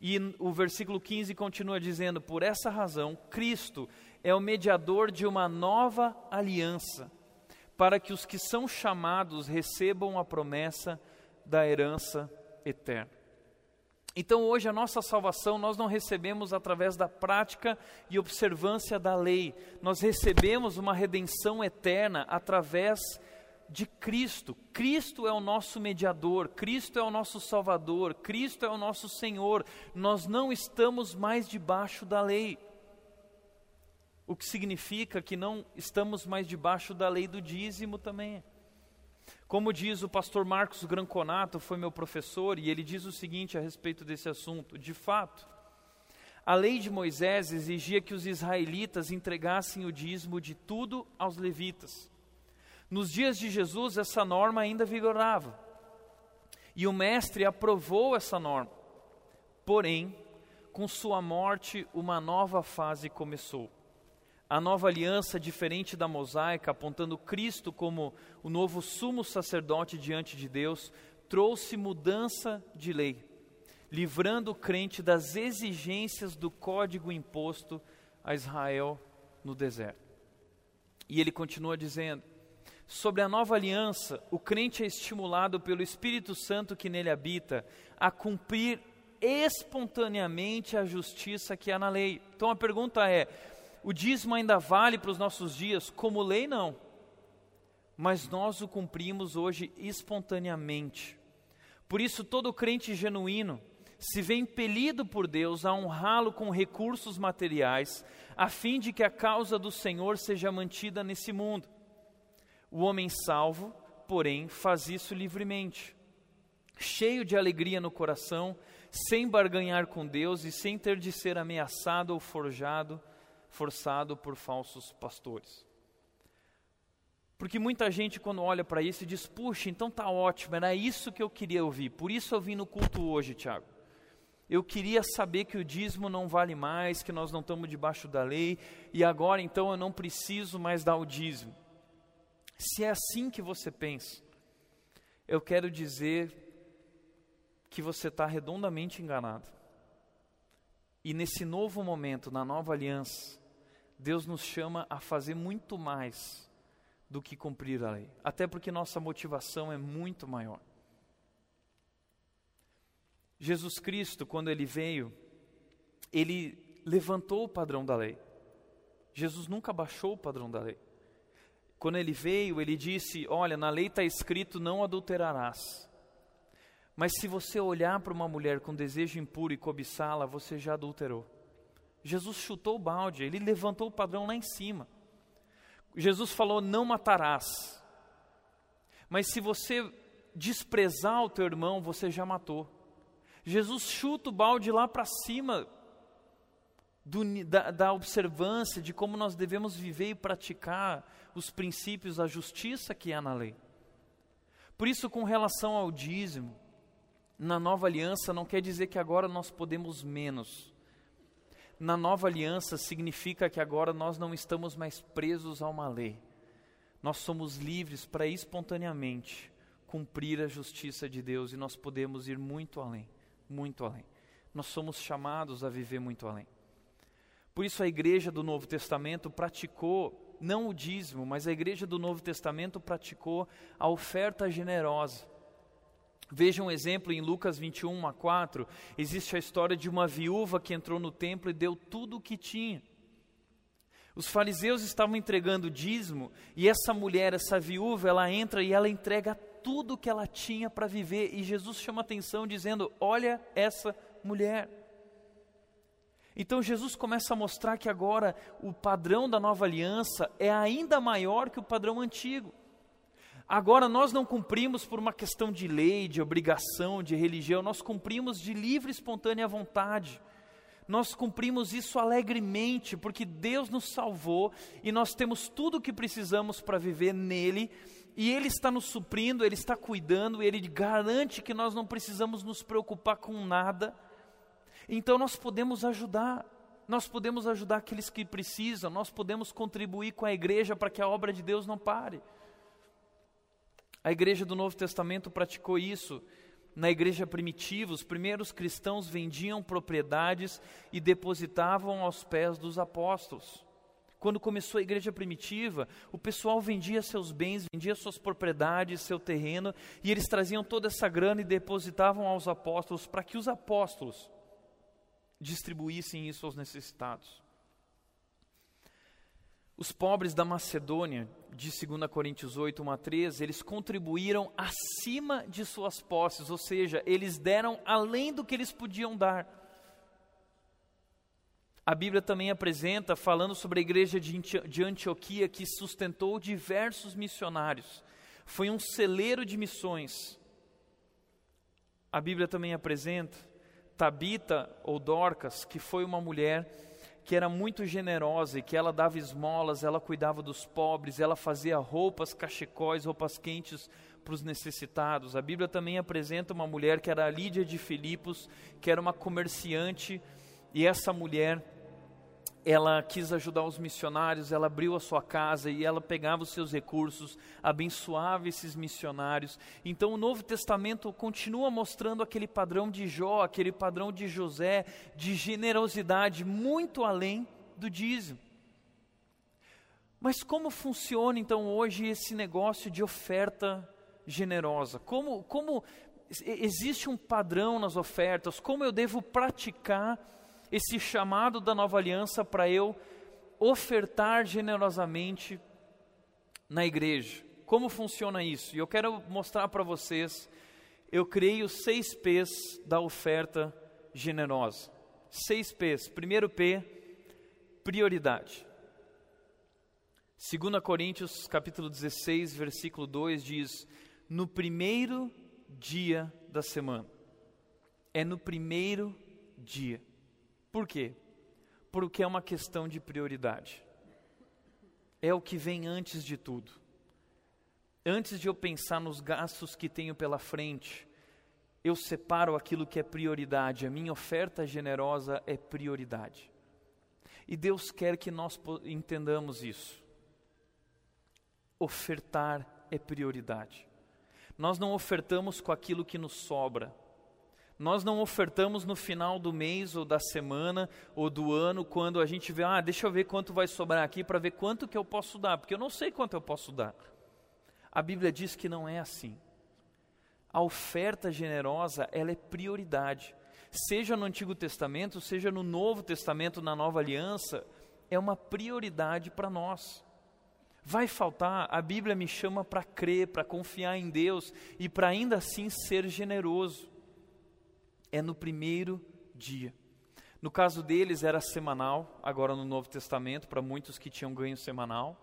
E o versículo 15 continua dizendo: Por essa razão, Cristo é o mediador de uma nova aliança, para que os que são chamados recebam a promessa da herança eterna. Então, hoje, a nossa salvação nós não recebemos através da prática e observância da lei, nós recebemos uma redenção eterna através de Cristo. Cristo é o nosso mediador, Cristo é o nosso Salvador, Cristo é o nosso Senhor. Nós não estamos mais debaixo da lei. O que significa que não estamos mais debaixo da lei do dízimo também. Como diz o pastor Marcos Granconato, foi meu professor, e ele diz o seguinte a respeito desse assunto: de fato, a lei de Moisés exigia que os israelitas entregassem o dízimo de tudo aos levitas. Nos dias de Jesus, essa norma ainda vigorava. E o Mestre aprovou essa norma. Porém, com sua morte, uma nova fase começou a nova aliança, diferente da mosaica, apontando Cristo como o novo sumo sacerdote diante de Deus, trouxe mudança de lei, livrando o crente das exigências do código imposto a Israel no deserto. E ele continua dizendo: sobre a nova aliança, o crente é estimulado pelo Espírito Santo que nele habita a cumprir espontaneamente a justiça que há na lei. Então a pergunta é: o dízimo ainda vale para os nossos dias? Como lei, não. Mas nós o cumprimos hoje espontaneamente. Por isso, todo crente genuíno se vê impelido por Deus a honrá-lo com recursos materiais, a fim de que a causa do Senhor seja mantida nesse mundo. O homem salvo, porém, faz isso livremente, cheio de alegria no coração, sem barganhar com Deus e sem ter de ser ameaçado ou forjado forçado por falsos pastores. Porque muita gente, quando olha para isso, diz: Puxa, então tá ótimo, era isso que eu queria ouvir, por isso eu vim no culto hoje, Tiago. Eu queria saber que o dízimo não vale mais, que nós não estamos debaixo da lei, e agora então eu não preciso mais dar o dízimo. Se é assim que você pensa, eu quero dizer que você está redondamente enganado. E nesse novo momento, na nova aliança, Deus nos chama a fazer muito mais do que cumprir a lei, até porque nossa motivação é muito maior. Jesus Cristo, quando ele veio, ele levantou o padrão da lei. Jesus nunca baixou o padrão da lei. Quando ele veio, ele disse: Olha, na lei está escrito: não adulterarás. Mas se você olhar para uma mulher com desejo impuro e cobiçá-la, você já adulterou. Jesus chutou o balde, ele levantou o padrão lá em cima. Jesus falou: Não matarás. Mas se você desprezar o teu irmão, você já matou. Jesus chuta o balde lá para cima do, da, da observância de como nós devemos viver e praticar os princípios da justiça que há na lei. Por isso, com relação ao dízimo, na nova aliança não quer dizer que agora nós podemos menos na nova aliança significa que agora nós não estamos mais presos a uma lei. nós somos livres para espontaneamente cumprir a justiça de Deus e nós podemos ir muito além, muito além. Nós somos chamados a viver muito além. Por isso a igreja do Novo Testamento praticou não o dízimo, mas a igreja do Novo Testamento praticou a oferta generosa. Veja um exemplo em Lucas 21 a 4, existe a história de uma viúva que entrou no templo e deu tudo o que tinha. Os fariseus estavam entregando dízimo e essa mulher, essa viúva, ela entra e ela entrega tudo que ela tinha para viver. E Jesus chama atenção dizendo: Olha essa mulher. Então Jesus começa a mostrar que agora o padrão da nova aliança é ainda maior que o padrão antigo. Agora nós não cumprimos por uma questão de lei, de obrigação, de religião, nós cumprimos de livre e espontânea vontade. Nós cumprimos isso alegremente, porque Deus nos salvou e nós temos tudo o que precisamos para viver nele e Ele está nos suprindo, Ele está cuidando, Ele garante que nós não precisamos nos preocupar com nada. Então nós podemos ajudar, nós podemos ajudar aqueles que precisam, nós podemos contribuir com a igreja para que a obra de Deus não pare. A igreja do Novo Testamento praticou isso. Na igreja primitiva, os primeiros cristãos vendiam propriedades e depositavam aos pés dos apóstolos. Quando começou a igreja primitiva, o pessoal vendia seus bens, vendia suas propriedades, seu terreno, e eles traziam toda essa grana e depositavam aos apóstolos para que os apóstolos distribuíssem isso aos necessitados. Os pobres da Macedônia, de 2 Coríntios 8, 1 a 13, eles contribuíram acima de suas posses, ou seja, eles deram além do que eles podiam dar a Bíblia também apresenta, falando sobre a igreja de Antioquia, que sustentou diversos missionários, foi um celeiro de missões. A Bíblia também apresenta Tabita ou Dorcas, que foi uma mulher que era muito generosa e que ela dava esmolas, ela cuidava dos pobres, ela fazia roupas, cachecóis, roupas quentes para os necessitados. A Bíblia também apresenta uma mulher que era a Lídia de Filipos, que era uma comerciante, e essa mulher ela quis ajudar os missionários, ela abriu a sua casa e ela pegava os seus recursos, abençoava esses missionários. Então o Novo Testamento continua mostrando aquele padrão de Jó, aquele padrão de José, de generosidade muito além do dízimo. Mas como funciona então hoje esse negócio de oferta generosa? Como, como existe um padrão nas ofertas? Como eu devo praticar esse chamado da nova aliança para eu ofertar generosamente na igreja. Como funciona isso? E eu quero mostrar para vocês, eu criei os seis P's da oferta generosa. Seis P's. Primeiro P, prioridade. 2 Coríntios capítulo 16, versículo 2 diz: No primeiro dia da semana. É no primeiro dia. Por quê? Porque é uma questão de prioridade. É o que vem antes de tudo. Antes de eu pensar nos gastos que tenho pela frente, eu separo aquilo que é prioridade. A minha oferta generosa é prioridade. E Deus quer que nós entendamos isso. Ofertar é prioridade. Nós não ofertamos com aquilo que nos sobra. Nós não ofertamos no final do mês ou da semana ou do ano quando a gente vê, ah, deixa eu ver quanto vai sobrar aqui para ver quanto que eu posso dar, porque eu não sei quanto eu posso dar. A Bíblia diz que não é assim. A oferta generosa, ela é prioridade. Seja no Antigo Testamento, seja no Novo Testamento, na Nova Aliança, é uma prioridade para nós. Vai faltar, a Bíblia me chama para crer, para confiar em Deus e para ainda assim ser generoso é no primeiro dia. No caso deles era semanal, agora no Novo Testamento, para muitos que tinham ganho semanal.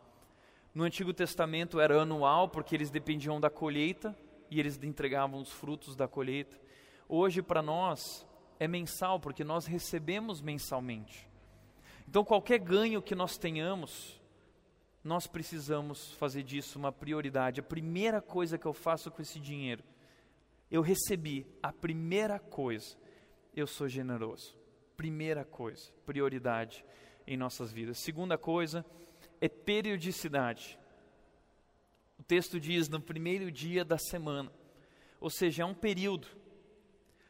No Antigo Testamento era anual, porque eles dependiam da colheita e eles entregavam os frutos da colheita. Hoje, para nós, é mensal, porque nós recebemos mensalmente. Então, qualquer ganho que nós tenhamos, nós precisamos fazer disso uma prioridade. A primeira coisa que eu faço com esse dinheiro eu recebi a primeira coisa, eu sou generoso. Primeira coisa, prioridade em nossas vidas. Segunda coisa é periodicidade. texto diz no primeiro dia da semana, ou seja, é um período.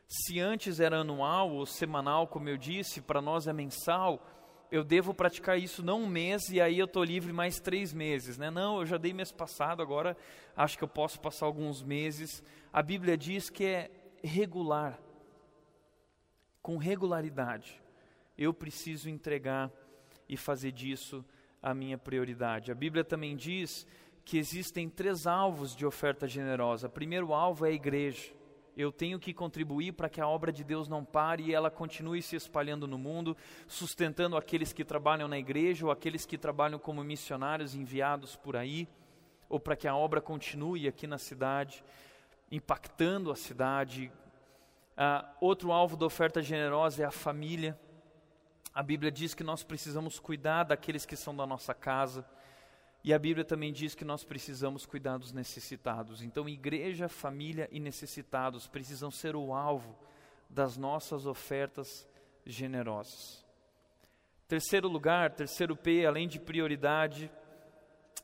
Se antes era anual ou semanal, como eu disse, para nós é mensal, eu devo praticar isso não um mês e aí eu estou livre mais três meses, né? Não, eu já dei mês passado, agora acho que eu posso passar alguns meses. A Bíblia diz que é regular, com regularidade. Eu preciso entregar e fazer disso a minha prioridade. A Bíblia também diz que existem três alvos de oferta generosa. O primeiro alvo é a igreja. Eu tenho que contribuir para que a obra de Deus não pare e ela continue se espalhando no mundo, sustentando aqueles que trabalham na igreja ou aqueles que trabalham como missionários enviados por aí, ou para que a obra continue aqui na cidade, impactando a cidade. Ah, outro alvo da oferta generosa é a família. A Bíblia diz que nós precisamos cuidar daqueles que são da nossa casa. E a Bíblia também diz que nós precisamos cuidar dos necessitados. Então, igreja, família e necessitados precisam ser o alvo das nossas ofertas generosas. Terceiro lugar, terceiro P, além de prioridade,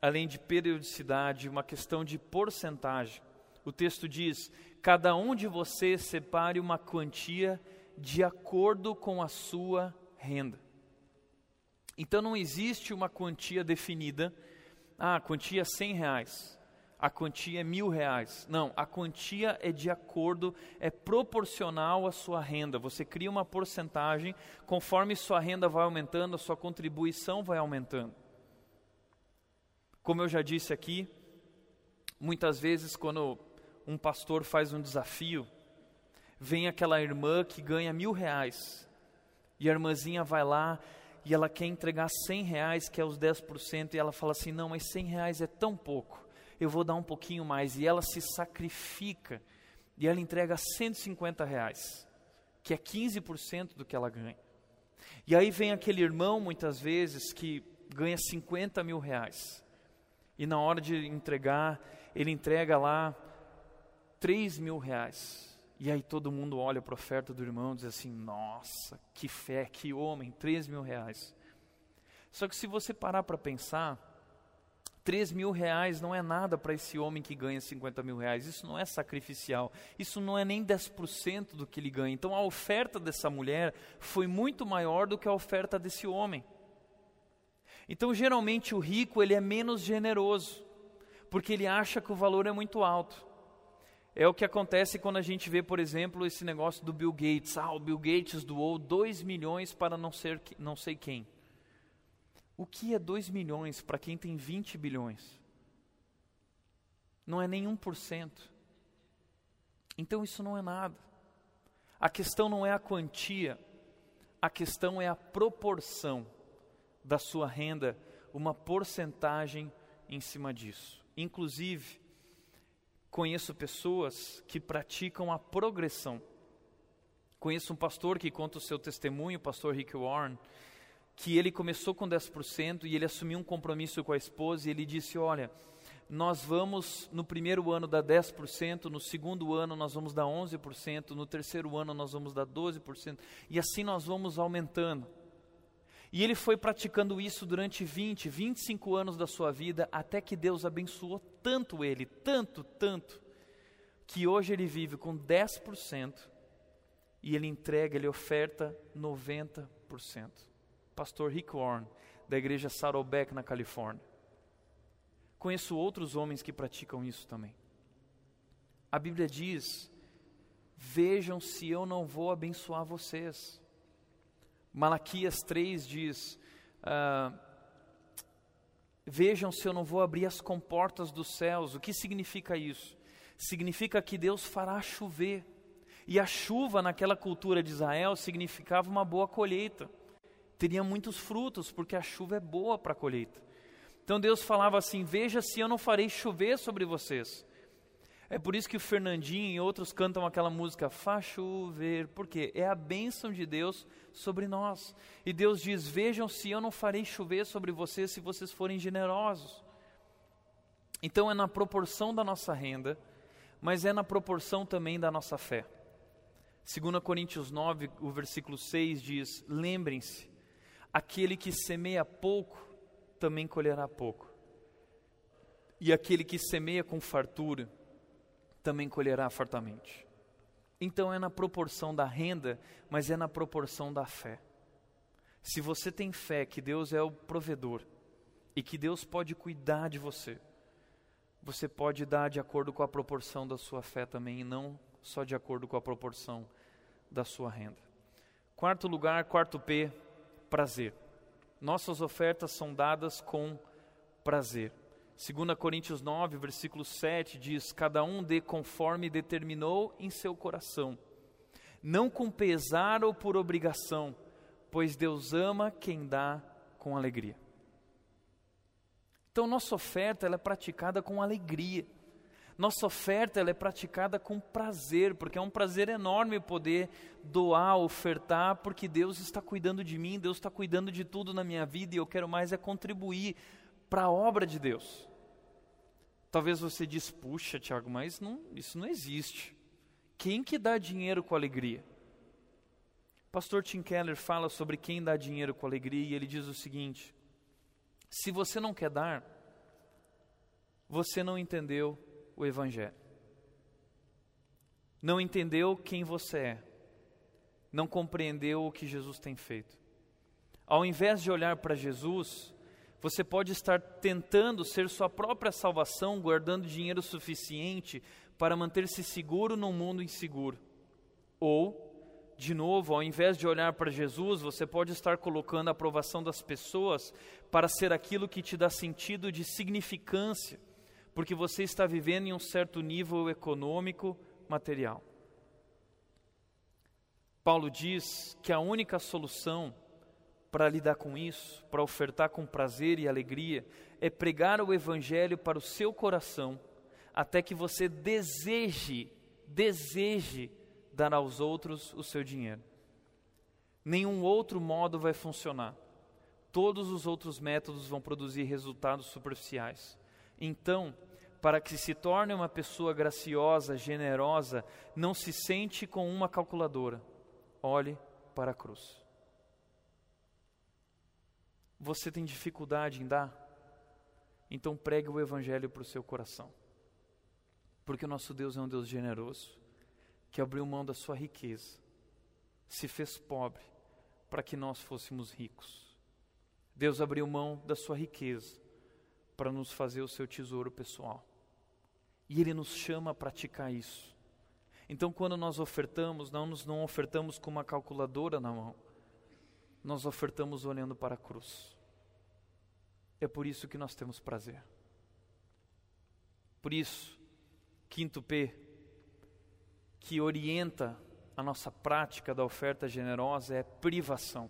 além de periodicidade, uma questão de porcentagem. O texto diz: cada um de vocês separe uma quantia de acordo com a sua renda. Então não existe uma quantia definida ah, a quantia é 100 reais, a quantia é mil reais. Não, a quantia é de acordo, é proporcional à sua renda. Você cria uma porcentagem, conforme sua renda vai aumentando, a sua contribuição vai aumentando. Como eu já disse aqui, muitas vezes quando um pastor faz um desafio, vem aquela irmã que ganha mil reais, e a irmãzinha vai lá e ela quer entregar 100 reais, que é os 10%, e ela fala assim: não, mas 100 reais é tão pouco, eu vou dar um pouquinho mais. E ela se sacrifica e ela entrega 150 reais, que é 15% do que ela ganha. E aí vem aquele irmão, muitas vezes, que ganha 50 mil reais, e na hora de entregar, ele entrega lá 3 mil reais. E aí todo mundo olha para a oferta do irmão e diz assim: nossa, que fé, que homem, 3 mil reais. Só que se você parar para pensar, 3 mil reais não é nada para esse homem que ganha 50 mil reais. Isso não é sacrificial. Isso não é nem 10% do que ele ganha. Então a oferta dessa mulher foi muito maior do que a oferta desse homem. Então geralmente o rico ele é menos generoso, porque ele acha que o valor é muito alto. É o que acontece quando a gente vê, por exemplo, esse negócio do Bill Gates. Ah, o Bill Gates doou 2 milhões para não, ser, não sei quem. O que é 2 milhões para quem tem 20 bilhões? Não é nem 1%. Então isso não é nada. A questão não é a quantia, a questão é a proporção da sua renda, uma porcentagem em cima disso. Inclusive, conheço pessoas que praticam a progressão. Conheço um pastor que conta o seu testemunho, o pastor Rick Warren, que ele começou com 10% e ele assumiu um compromisso com a esposa e ele disse: Olha, nós vamos no primeiro ano dar 10%, no segundo ano nós vamos dar 11%, no terceiro ano nós vamos dar 12%, e assim nós vamos aumentando. E ele foi praticando isso durante 20, 25 anos da sua vida, até que Deus abençoou tanto ele, tanto, tanto, que hoje ele vive com 10% e ele entrega, ele oferta 90%. Pastor Rick Warren, da igreja Saddleback, na Califórnia. Conheço outros homens que praticam isso também. A Bíblia diz: Vejam se eu não vou abençoar vocês. Malaquias 3 diz: ah, Vejam se eu não vou abrir as comportas dos céus. O que significa isso? Significa que Deus fará chover. E a chuva naquela cultura de Israel significava uma boa colheita. Teria muitos frutos, porque a chuva é boa para a colheita. Então Deus falava assim: Veja se eu não farei chover sobre vocês. É por isso que o Fernandinho e outros cantam aquela música Faz chover, porque é a bênção de Deus sobre nós. E Deus diz: Vejam se eu não farei chover sobre vocês se vocês forem generosos. Então é na proporção da nossa renda, mas é na proporção também da nossa fé. 2 Coríntios 9, o versículo 6 diz: Lembrem-se, aquele que semeia pouco também colherá pouco E aquele que semeia com fartura também colherá fartamente. Então é na proporção da renda, mas é na proporção da fé. Se você tem fé que Deus é o provedor e que Deus pode cuidar de você, você pode dar de acordo com a proporção da sua fé também, e não só de acordo com a proporção da sua renda. Quarto lugar, quarto P, prazer. Nossas ofertas são dadas com prazer. 2 Coríntios 9, versículo 7 diz: Cada um dê conforme determinou em seu coração, não com pesar ou por obrigação, pois Deus ama quem dá com alegria. Então, nossa oferta ela é praticada com alegria. Nossa oferta ela é praticada com prazer, porque é um prazer enorme poder doar, ofertar, porque Deus está cuidando de mim, Deus está cuidando de tudo na minha vida e eu quero mais é contribuir para a obra de Deus. Talvez você diz, puxa, Tiago, mas não, isso não existe. Quem que dá dinheiro com alegria? Pastor Tim Keller fala sobre quem dá dinheiro com alegria e ele diz o seguinte: se você não quer dar, você não entendeu o Evangelho. Não entendeu quem você é. Não compreendeu o que Jesus tem feito. Ao invés de olhar para Jesus, você pode estar tentando ser sua própria salvação, guardando dinheiro suficiente para manter-se seguro num mundo inseguro. Ou, de novo, ao invés de olhar para Jesus, você pode estar colocando a aprovação das pessoas para ser aquilo que te dá sentido de significância porque você está vivendo em um certo nível econômico, material. Paulo diz que a única solução para lidar com isso, para ofertar com prazer e alegria, é pregar o Evangelho para o seu coração, até que você deseje, deseje dar aos outros o seu dinheiro. Nenhum outro modo vai funcionar. Todos os outros métodos vão produzir resultados superficiais. Então, para que se torne uma pessoa graciosa, generosa, não se sente com uma calculadora. Olhe para a cruz. Você tem dificuldade em dar? Então pregue o Evangelho para o seu coração. Porque o nosso Deus é um Deus generoso, que abriu mão da sua riqueza, se fez pobre, para que nós fôssemos ricos. Deus abriu mão da sua riqueza para nos fazer o seu tesouro pessoal. E Ele nos chama a praticar isso. Então, quando nós ofertamos, não nos não ofertamos com uma calculadora na mão, nós ofertamos olhando para a cruz. É por isso que nós temos prazer. Por isso, quinto P, que orienta a nossa prática da oferta generosa é privação.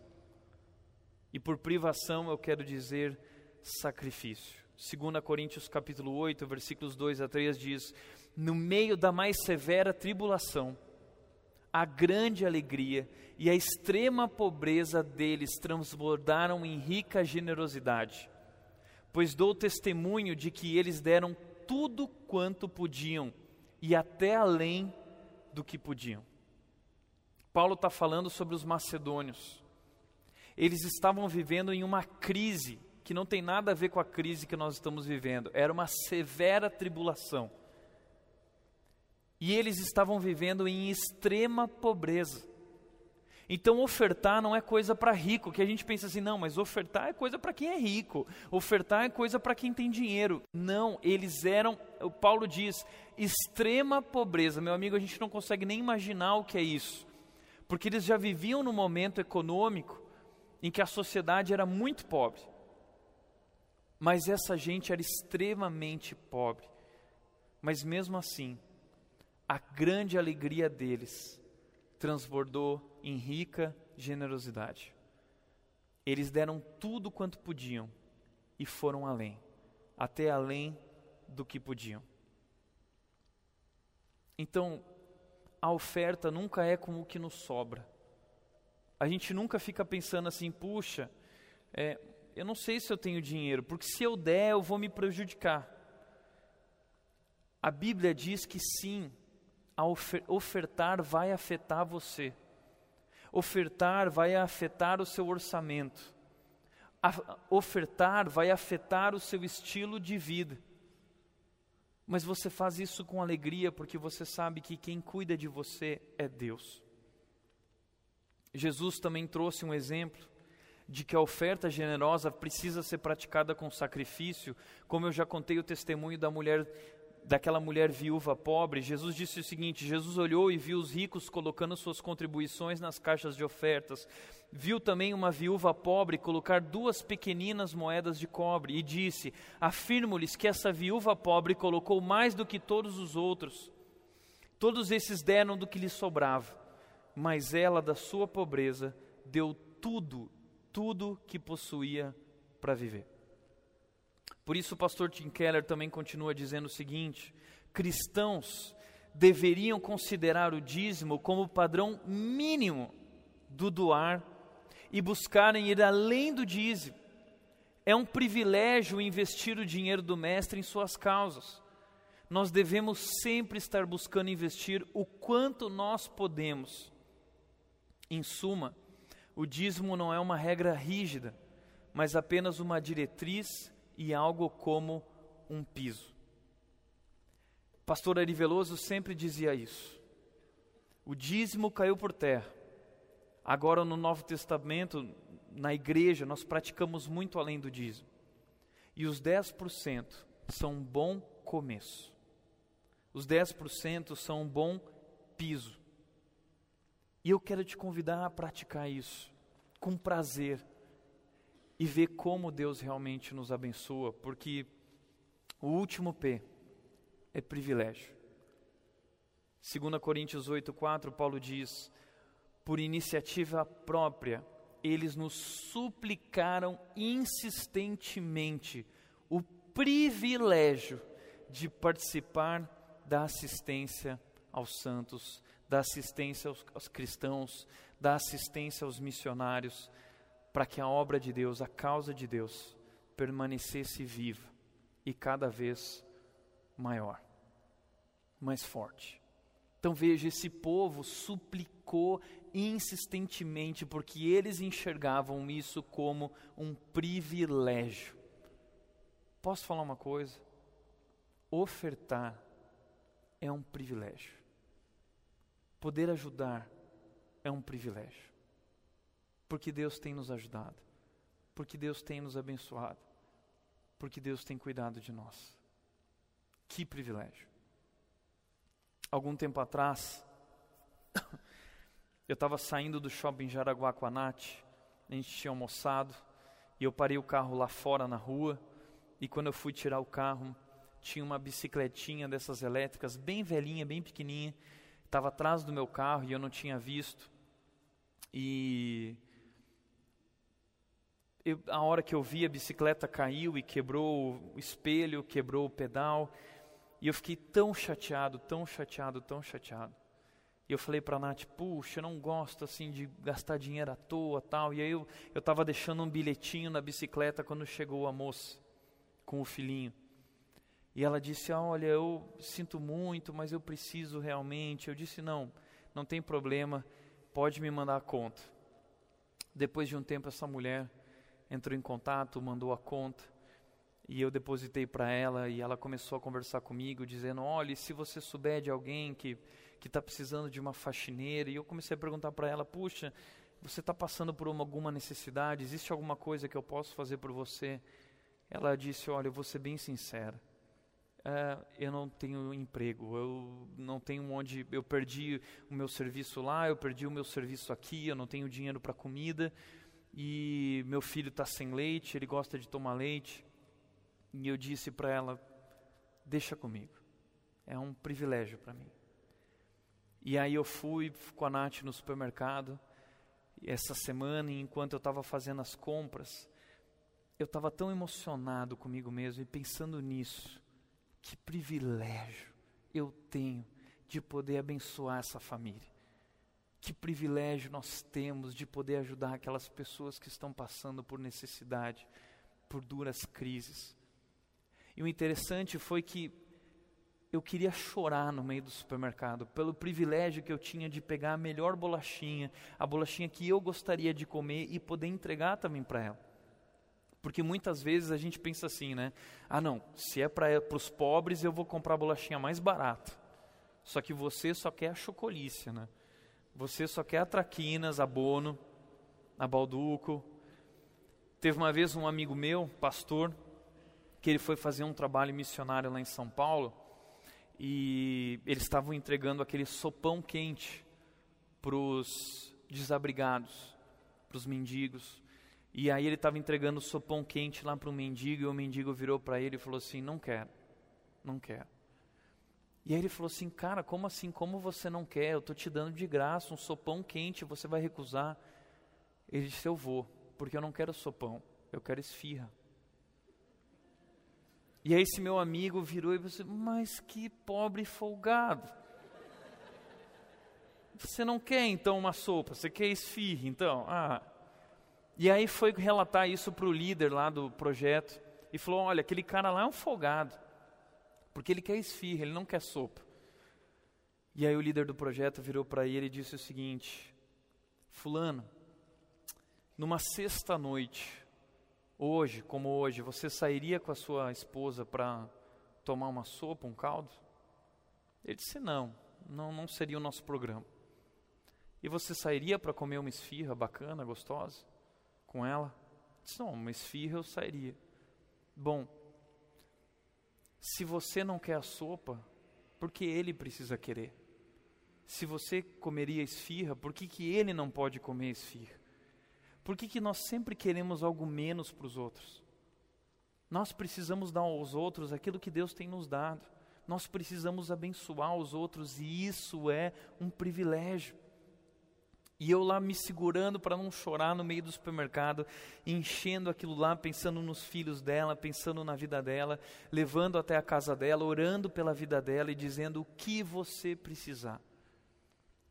E por privação eu quero dizer sacrifício. 2 Coríntios capítulo 8, versículos 2 a 3 diz: No meio da mais severa tribulação, a grande alegria e a extrema pobreza deles transbordaram em rica generosidade, pois dou testemunho de que eles deram tudo quanto podiam e até além do que podiam. Paulo está falando sobre os macedônios. Eles estavam vivendo em uma crise que não tem nada a ver com a crise que nós estamos vivendo, era uma severa tribulação. E eles estavam vivendo em extrema pobreza. Então, ofertar não é coisa para rico, que a gente pensa assim, não, mas ofertar é coisa para quem é rico, ofertar é coisa para quem tem dinheiro. Não, eles eram, o Paulo diz, extrema pobreza. Meu amigo, a gente não consegue nem imaginar o que é isso, porque eles já viviam num momento econômico em que a sociedade era muito pobre. Mas essa gente era extremamente pobre. Mas mesmo assim, a grande alegria deles transbordou em rica generosidade. Eles deram tudo quanto podiam e foram além, até além do que podiam. Então, a oferta nunca é como o que nos sobra. A gente nunca fica pensando assim, puxa, é, eu não sei se eu tenho dinheiro, porque se eu der, eu vou me prejudicar. A Bíblia diz que sim, a ofertar vai afetar você. Ofertar vai afetar o seu orçamento. A ofertar vai afetar o seu estilo de vida. Mas você faz isso com alegria porque você sabe que quem cuida de você é Deus. Jesus também trouxe um exemplo de que a oferta generosa precisa ser praticada com sacrifício, como eu já contei o testemunho da mulher daquela mulher viúva pobre, Jesus disse o seguinte: Jesus olhou e viu os ricos colocando suas contribuições nas caixas de ofertas. Viu também uma viúva pobre colocar duas pequeninas moedas de cobre e disse: Afirmo-lhes que essa viúva pobre colocou mais do que todos os outros. Todos esses deram do que lhe sobrava, mas ela, da sua pobreza, deu tudo, tudo que possuía para viver. Por isso o pastor Tim Keller também continua dizendo o seguinte: cristãos deveriam considerar o dízimo como o padrão mínimo do doar e buscarem ir além do dízimo. É um privilégio investir o dinheiro do mestre em suas causas. Nós devemos sempre estar buscando investir o quanto nós podemos. Em suma, o dízimo não é uma regra rígida, mas apenas uma diretriz e algo como um piso. Pastor Ari Veloso sempre dizia isso. O dízimo caiu por terra. Agora no Novo Testamento, na igreja, nós praticamos muito além do dízimo. E os 10% são um bom começo. Os 10% são um bom piso. E eu quero te convidar a praticar isso com prazer e ver como Deus realmente nos abençoa, porque o último P é privilégio. 2 Coríntios 8,4, Paulo diz: Por iniciativa própria, eles nos suplicaram insistentemente o privilégio de participar da assistência aos santos, da assistência aos, aos cristãos, da assistência aos missionários, para que a obra de Deus, a causa de Deus, permanecesse viva e cada vez maior, mais forte. Então veja, esse povo suplicou insistentemente, porque eles enxergavam isso como um privilégio. Posso falar uma coisa? Ofertar é um privilégio. Poder ajudar é um privilégio porque Deus tem nos ajudado, porque Deus tem nos abençoado, porque Deus tem cuidado de nós. Que privilégio. Algum tempo atrás, eu estava saindo do shopping Jaraguá com a Nath, a gente tinha almoçado, e eu parei o carro lá fora na rua, e quando eu fui tirar o carro, tinha uma bicicletinha dessas elétricas, bem velhinha, bem pequenininha, estava atrás do meu carro e eu não tinha visto. E eu, a hora que eu vi a bicicleta caiu e quebrou o espelho, quebrou o pedal, e eu fiquei tão chateado, tão chateado, tão chateado. E eu falei para a Nath, puxa, eu não gosto assim de gastar dinheiro à toa tal. E aí eu estava deixando um bilhetinho na bicicleta quando chegou a moça com o filhinho. E ela disse, olha, eu sinto muito, mas eu preciso realmente. Eu disse, não, não tem problema, pode me mandar a conta. Depois de um tempo, essa mulher entrou em contato, mandou a conta e eu depositei para ela e ela começou a conversar comigo, dizendo: Olha, se você souber de alguém que que está precisando de uma faxineira, e eu comecei a perguntar para ela: Puxa, você está passando por uma, alguma necessidade? Existe alguma coisa que eu posso fazer por você? Ela disse: Olha, eu vou ser bem sincera. Uh, eu não tenho emprego, eu não tenho onde. Eu perdi o meu serviço lá, eu perdi o meu serviço aqui, eu não tenho dinheiro para comida e meu filho está sem leite, ele gosta de tomar leite. E eu disse para ela: Deixa comigo, é um privilégio para mim. E aí eu fui com a Nath no supermercado essa semana, e enquanto eu estava fazendo as compras, eu estava tão emocionado comigo mesmo e pensando nisso. Que privilégio eu tenho de poder abençoar essa família. Que privilégio nós temos de poder ajudar aquelas pessoas que estão passando por necessidade, por duras crises. E o interessante foi que eu queria chorar no meio do supermercado, pelo privilégio que eu tinha de pegar a melhor bolachinha, a bolachinha que eu gostaria de comer e poder entregar também para ela. Porque muitas vezes a gente pensa assim, né? Ah, não, se é para os pobres, eu vou comprar a bolachinha mais barata. Só que você só quer a chocolícia, né? Você só quer a traquinas, a bono, a balduco. Teve uma vez um amigo meu, pastor, que ele foi fazer um trabalho missionário lá em São Paulo e eles estavam entregando aquele sopão quente para os desabrigados, para os mendigos. E aí ele estava entregando sopão quente lá para o mendigo e o mendigo virou para ele e falou assim: Não quero, não quero. E aí ele falou assim: Cara, como assim? Como você não quer? Eu estou te dando de graça um sopão quente, você vai recusar? Ele disse: Eu vou, porque eu não quero sopão, eu quero esfirra. E aí esse meu amigo virou e disse: Mas que pobre folgado. Você não quer então uma sopa, você quer esfirra então? Ah. E aí foi relatar isso para o líder lá do projeto e falou: Olha, aquele cara lá é um folgado. Porque ele quer esfirra, ele não quer sopa. E aí o líder do projeto virou para ele e disse o seguinte: Fulano, numa sexta noite, hoje, como hoje, você sairia com a sua esposa para tomar uma sopa, um caldo? Ele disse: Não, não, não seria o nosso programa. E você sairia para comer uma esfirra bacana, gostosa, com ela? Ele disse: Não, uma esfirra eu sairia. Bom, se você não quer a sopa, porque ele precisa querer? Se você comeria esfirra, por que, que ele não pode comer esfirra? Por que, que nós sempre queremos algo menos para os outros? Nós precisamos dar aos outros aquilo que Deus tem nos dado. Nós precisamos abençoar os outros e isso é um privilégio. E eu lá me segurando para não chorar no meio do supermercado, enchendo aquilo lá, pensando nos filhos dela, pensando na vida dela, levando até a casa dela, orando pela vida dela e dizendo o que você precisar.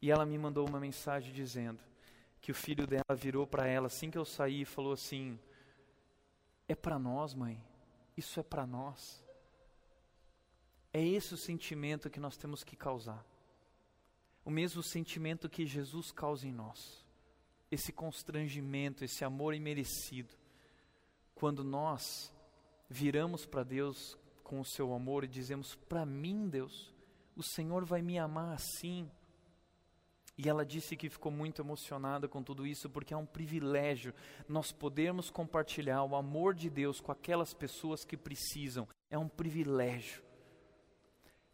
E ela me mandou uma mensagem dizendo que o filho dela virou para ela assim que eu saí e falou assim: É para nós, mãe. Isso é para nós. É esse o sentimento que nós temos que causar o mesmo sentimento que Jesus causa em nós. Esse constrangimento, esse amor imerecido. Quando nós viramos para Deus com o seu amor e dizemos: Para mim, Deus, o Senhor vai me amar assim. E ela disse que ficou muito emocionada com tudo isso, porque é um privilégio nós podermos compartilhar o amor de Deus com aquelas pessoas que precisam. É um privilégio.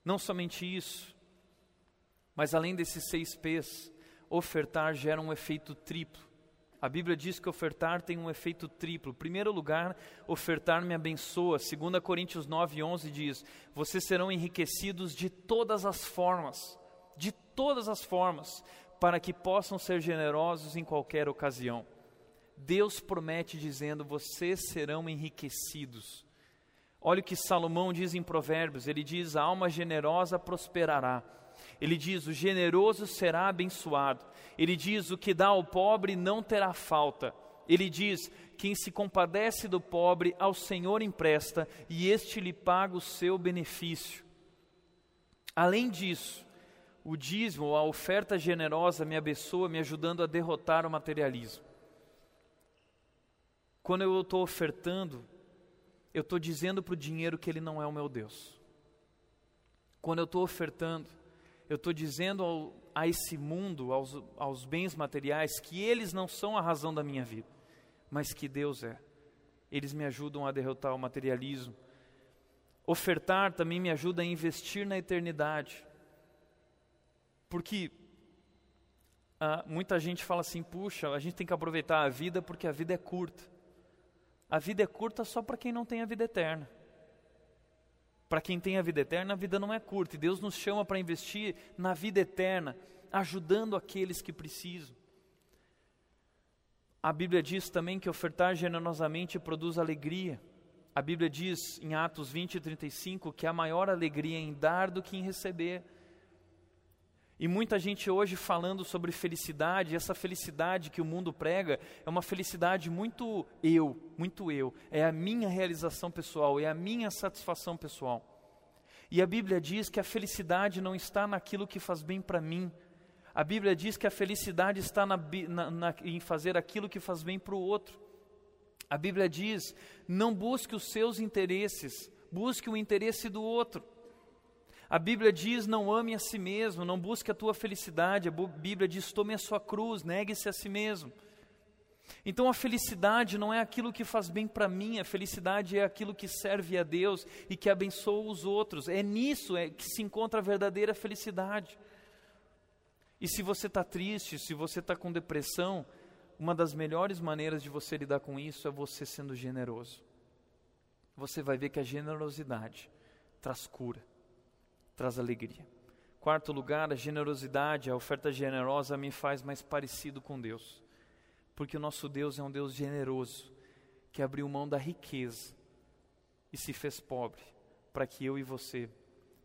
Não somente isso, mas além desses seis P's, ofertar gera um efeito triplo. A Bíblia diz que ofertar tem um efeito triplo. Em primeiro lugar, ofertar me abençoa. 2 Coríntios 9, 11 diz: Vocês serão enriquecidos de todas as formas, de todas as formas, para que possam ser generosos em qualquer ocasião. Deus promete dizendo: Vocês serão enriquecidos. Olha o que Salomão diz em Provérbios: ele diz: A alma generosa prosperará ele diz: O generoso será abençoado. Ele diz: O que dá ao pobre não terá falta. Ele diz: Quem se compadece do pobre, ao Senhor empresta, e este lhe paga o seu benefício. Além disso, o dízimo, a oferta generosa me abençoa, me ajudando a derrotar o materialismo. Quando eu estou ofertando, eu estou dizendo para o dinheiro que ele não é o meu Deus. Quando eu estou ofertando, eu estou dizendo ao, a esse mundo, aos, aos bens materiais, que eles não são a razão da minha vida, mas que Deus é. Eles me ajudam a derrotar o materialismo. Ofertar também me ajuda a investir na eternidade. Porque ah, muita gente fala assim: puxa, a gente tem que aproveitar a vida porque a vida é curta. A vida é curta só para quem não tem a vida eterna. Para quem tem a vida eterna, a vida não é curta e Deus nos chama para investir na vida eterna, ajudando aqueles que precisam. A Bíblia diz também que ofertar generosamente produz alegria. A Bíblia diz em Atos 20 e 35 que há maior alegria em dar do que em receber. E muita gente hoje falando sobre felicidade, essa felicidade que o mundo prega é uma felicidade muito eu, muito eu. É a minha realização pessoal, é a minha satisfação pessoal. E a Bíblia diz que a felicidade não está naquilo que faz bem para mim. A Bíblia diz que a felicidade está na, na, na, em fazer aquilo que faz bem para o outro. A Bíblia diz: não busque os seus interesses, busque o interesse do outro. A Bíblia diz: não ame a si mesmo, não busque a tua felicidade. A Bíblia diz: tome a sua cruz, negue-se a si mesmo. Então a felicidade não é aquilo que faz bem para mim, a felicidade é aquilo que serve a Deus e que abençoa os outros. É nisso é que se encontra a verdadeira felicidade. E se você está triste, se você está com depressão, uma das melhores maneiras de você lidar com isso é você sendo generoso. Você vai ver que a generosidade traz cura traz alegria. Quarto lugar, a generosidade, a oferta generosa me faz mais parecido com Deus. Porque o nosso Deus é um Deus generoso, que abriu mão da riqueza e se fez pobre, para que eu e você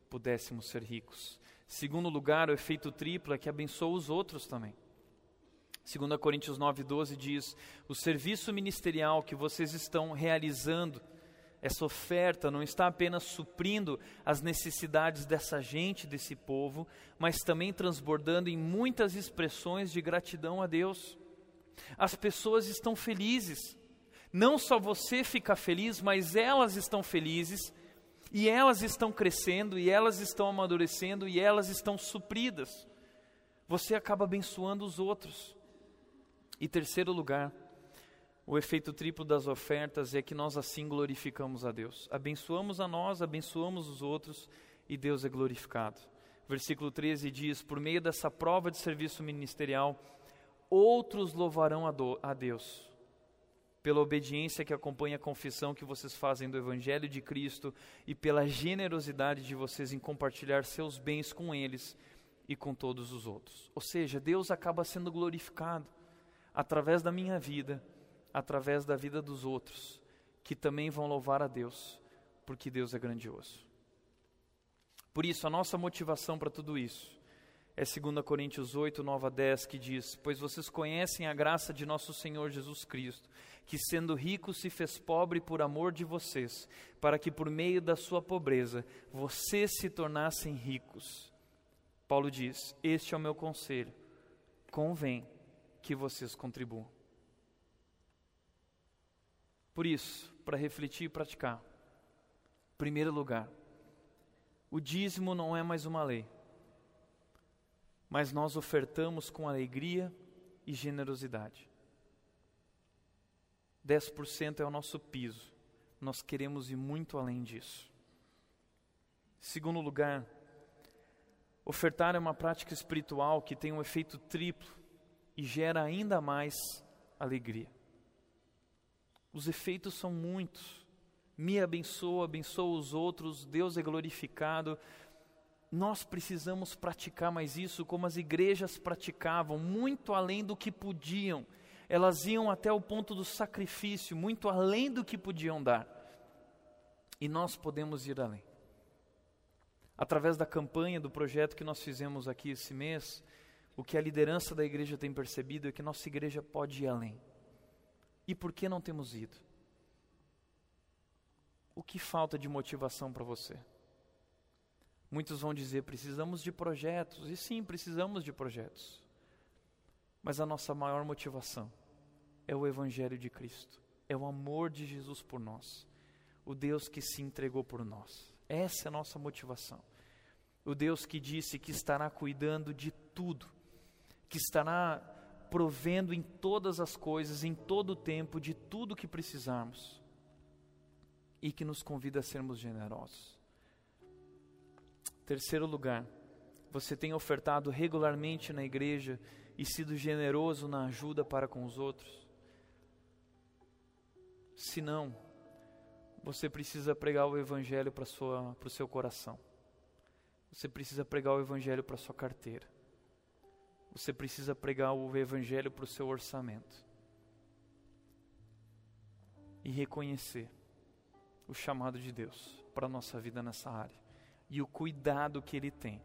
pudéssemos ser ricos. Segundo lugar, o efeito triplo é que abençoa os outros também. 2 Coríntios 9,12 diz: O serviço ministerial que vocês estão realizando essa oferta não está apenas suprindo as necessidades dessa gente, desse povo, mas também transbordando em muitas expressões de gratidão a Deus. As pessoas estão felizes. Não só você fica feliz, mas elas estão felizes, e elas estão crescendo, e elas estão amadurecendo, e elas estão supridas. Você acaba abençoando os outros. E terceiro lugar, o efeito triplo das ofertas é que nós assim glorificamos a Deus. Abençoamos a nós, abençoamos os outros e Deus é glorificado. Versículo 13 diz: Por meio dessa prova de serviço ministerial, outros louvarão a Deus, pela obediência que acompanha a confissão que vocês fazem do Evangelho de Cristo e pela generosidade de vocês em compartilhar seus bens com eles e com todos os outros. Ou seja, Deus acaba sendo glorificado através da minha vida através da vida dos outros, que também vão louvar a Deus, porque Deus é grandioso. Por isso, a nossa motivação para tudo isso é 2 Coríntios 8, 9 a 10, que diz: Pois vocês conhecem a graça de nosso Senhor Jesus Cristo, que sendo rico se fez pobre por amor de vocês, para que por meio da sua pobreza vocês se tornassem ricos. Paulo diz: Este é o meu conselho, convém que vocês contribuam. Por isso, para refletir e praticar, primeiro lugar, o dízimo não é mais uma lei, mas nós ofertamos com alegria e generosidade. 10% é o nosso piso, nós queremos ir muito além disso. Segundo lugar, ofertar é uma prática espiritual que tem um efeito triplo e gera ainda mais alegria. Os efeitos são muitos. Me abençoa, abençoa os outros, Deus é glorificado. Nós precisamos praticar mais isso, como as igrejas praticavam, muito além do que podiam. Elas iam até o ponto do sacrifício, muito além do que podiam dar. E nós podemos ir além. Através da campanha, do projeto que nós fizemos aqui esse mês, o que a liderança da igreja tem percebido é que nossa igreja pode ir além. E por que não temos ido? O que falta de motivação para você? Muitos vão dizer: precisamos de projetos, e sim, precisamos de projetos. Mas a nossa maior motivação é o Evangelho de Cristo, é o amor de Jesus por nós, o Deus que se entregou por nós. Essa é a nossa motivação. O Deus que disse que estará cuidando de tudo, que estará provendo em todas as coisas, em todo o tempo, de tudo que precisarmos e que nos convida a sermos generosos. Terceiro lugar, você tem ofertado regularmente na igreja e sido generoso na ajuda para com os outros? Se não, você precisa pregar o Evangelho para o seu coração. Você precisa pregar o Evangelho para sua carteira. Você precisa pregar o Evangelho para o seu orçamento. E reconhecer o chamado de Deus para a nossa vida nessa área. E o cuidado que Ele tem.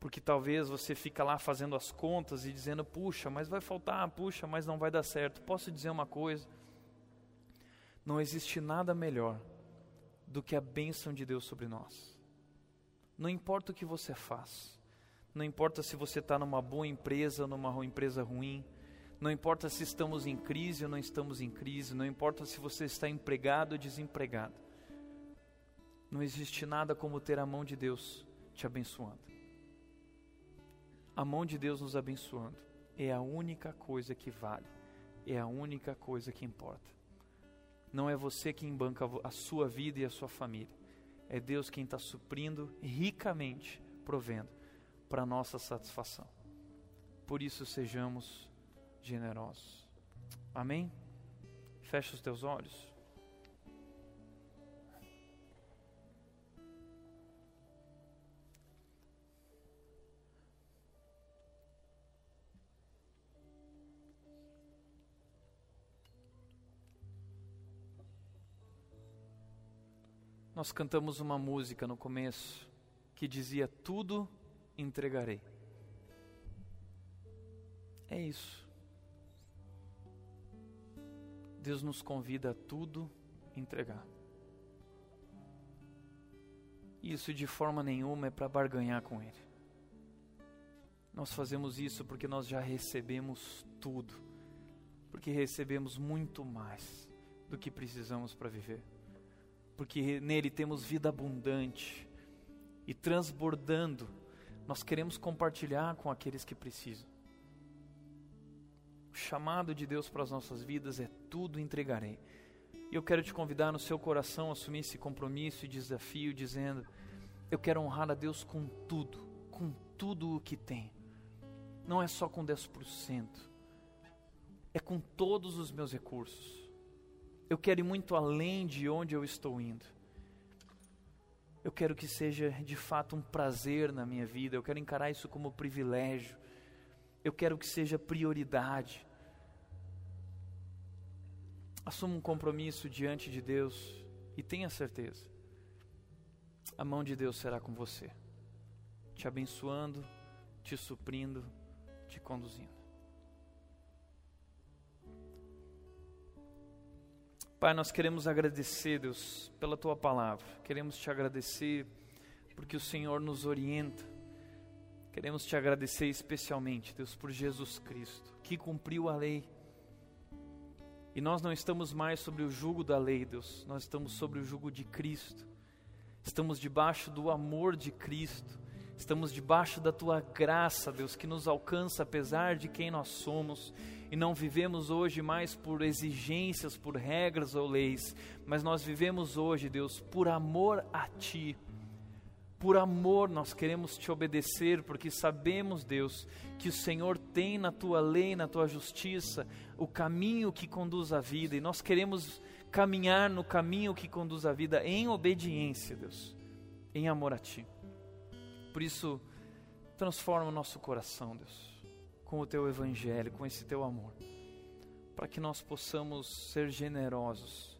Porque talvez você fica lá fazendo as contas e dizendo, puxa, mas vai faltar, puxa, mas não vai dar certo. Posso dizer uma coisa? Não existe nada melhor do que a bênção de Deus sobre nós. Não importa o que você faz, não importa se você está numa boa empresa ou numa empresa ruim. Não importa se estamos em crise ou não estamos em crise, não importa se você está empregado ou desempregado. Não existe nada como ter a mão de Deus te abençoando. A mão de Deus nos abençoando é a única coisa que vale, é a única coisa que importa. Não é você quem banca a sua vida e a sua família, é Deus quem está suprindo ricamente, provendo para nossa satisfação. Por isso sejamos generosos. Amém? Fecha os teus olhos. Nós cantamos uma música no começo que dizia: Tudo entregarei. É isso. Deus nos convida a tudo entregar. Isso de forma nenhuma é para barganhar com Ele. Nós fazemos isso porque nós já recebemos tudo, porque recebemos muito mais do que precisamos para viver, porque nele temos vida abundante e transbordando, nós queremos compartilhar com aqueles que precisam. O chamado de Deus para as nossas vidas é tudo entregarei. E eu quero te convidar no seu coração a assumir esse compromisso e desafio, dizendo: Eu quero honrar a Deus com tudo, com tudo o que tem. Não é só com 10%, é com todos os meus recursos. Eu quero ir muito além de onde eu estou indo. Eu quero que seja de fato um prazer na minha vida, eu quero encarar isso como privilégio eu quero que seja prioridade. Assuma um compromisso diante de Deus e tenha certeza, a mão de Deus será com você, te abençoando, te suprindo, te conduzindo. Pai, nós queremos agradecer, Deus, pela tua palavra, queremos te agradecer porque o Senhor nos orienta, Queremos te agradecer especialmente, Deus, por Jesus Cristo, que cumpriu a lei. E nós não estamos mais sobre o jugo da lei, Deus, nós estamos sobre o jugo de Cristo. Estamos debaixo do amor de Cristo. Estamos debaixo da tua graça, Deus, que nos alcança apesar de quem nós somos. E não vivemos hoje mais por exigências, por regras ou leis, mas nós vivemos hoje, Deus, por amor a Ti por amor nós queremos te obedecer, porque sabemos, Deus, que o Senhor tem na tua lei, na tua justiça, o caminho que conduz à vida, e nós queremos caminhar no caminho que conduz à vida em obediência, Deus, em amor a Ti. Por isso, transforma o nosso coração, Deus, com o Teu Evangelho, com esse Teu amor, para que nós possamos ser generosos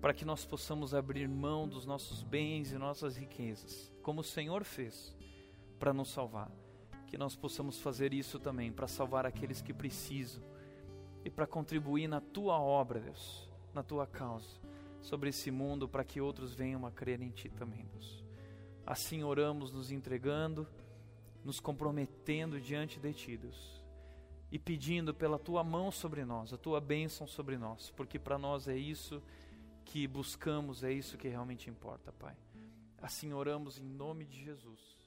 para que nós possamos abrir mão dos nossos bens e nossas riquezas, como o Senhor fez para nos salvar. Que nós possamos fazer isso também para salvar aqueles que precisam e para contribuir na tua obra, Deus, na tua causa, sobre esse mundo, para que outros venham a crer em ti também, Deus. Assim oramos, nos entregando, nos comprometendo diante de ti, Deus, e pedindo pela tua mão sobre nós, a tua bênção sobre nós, porque para nós é isso que buscamos, é isso que realmente importa, Pai. Assim oramos em nome de Jesus.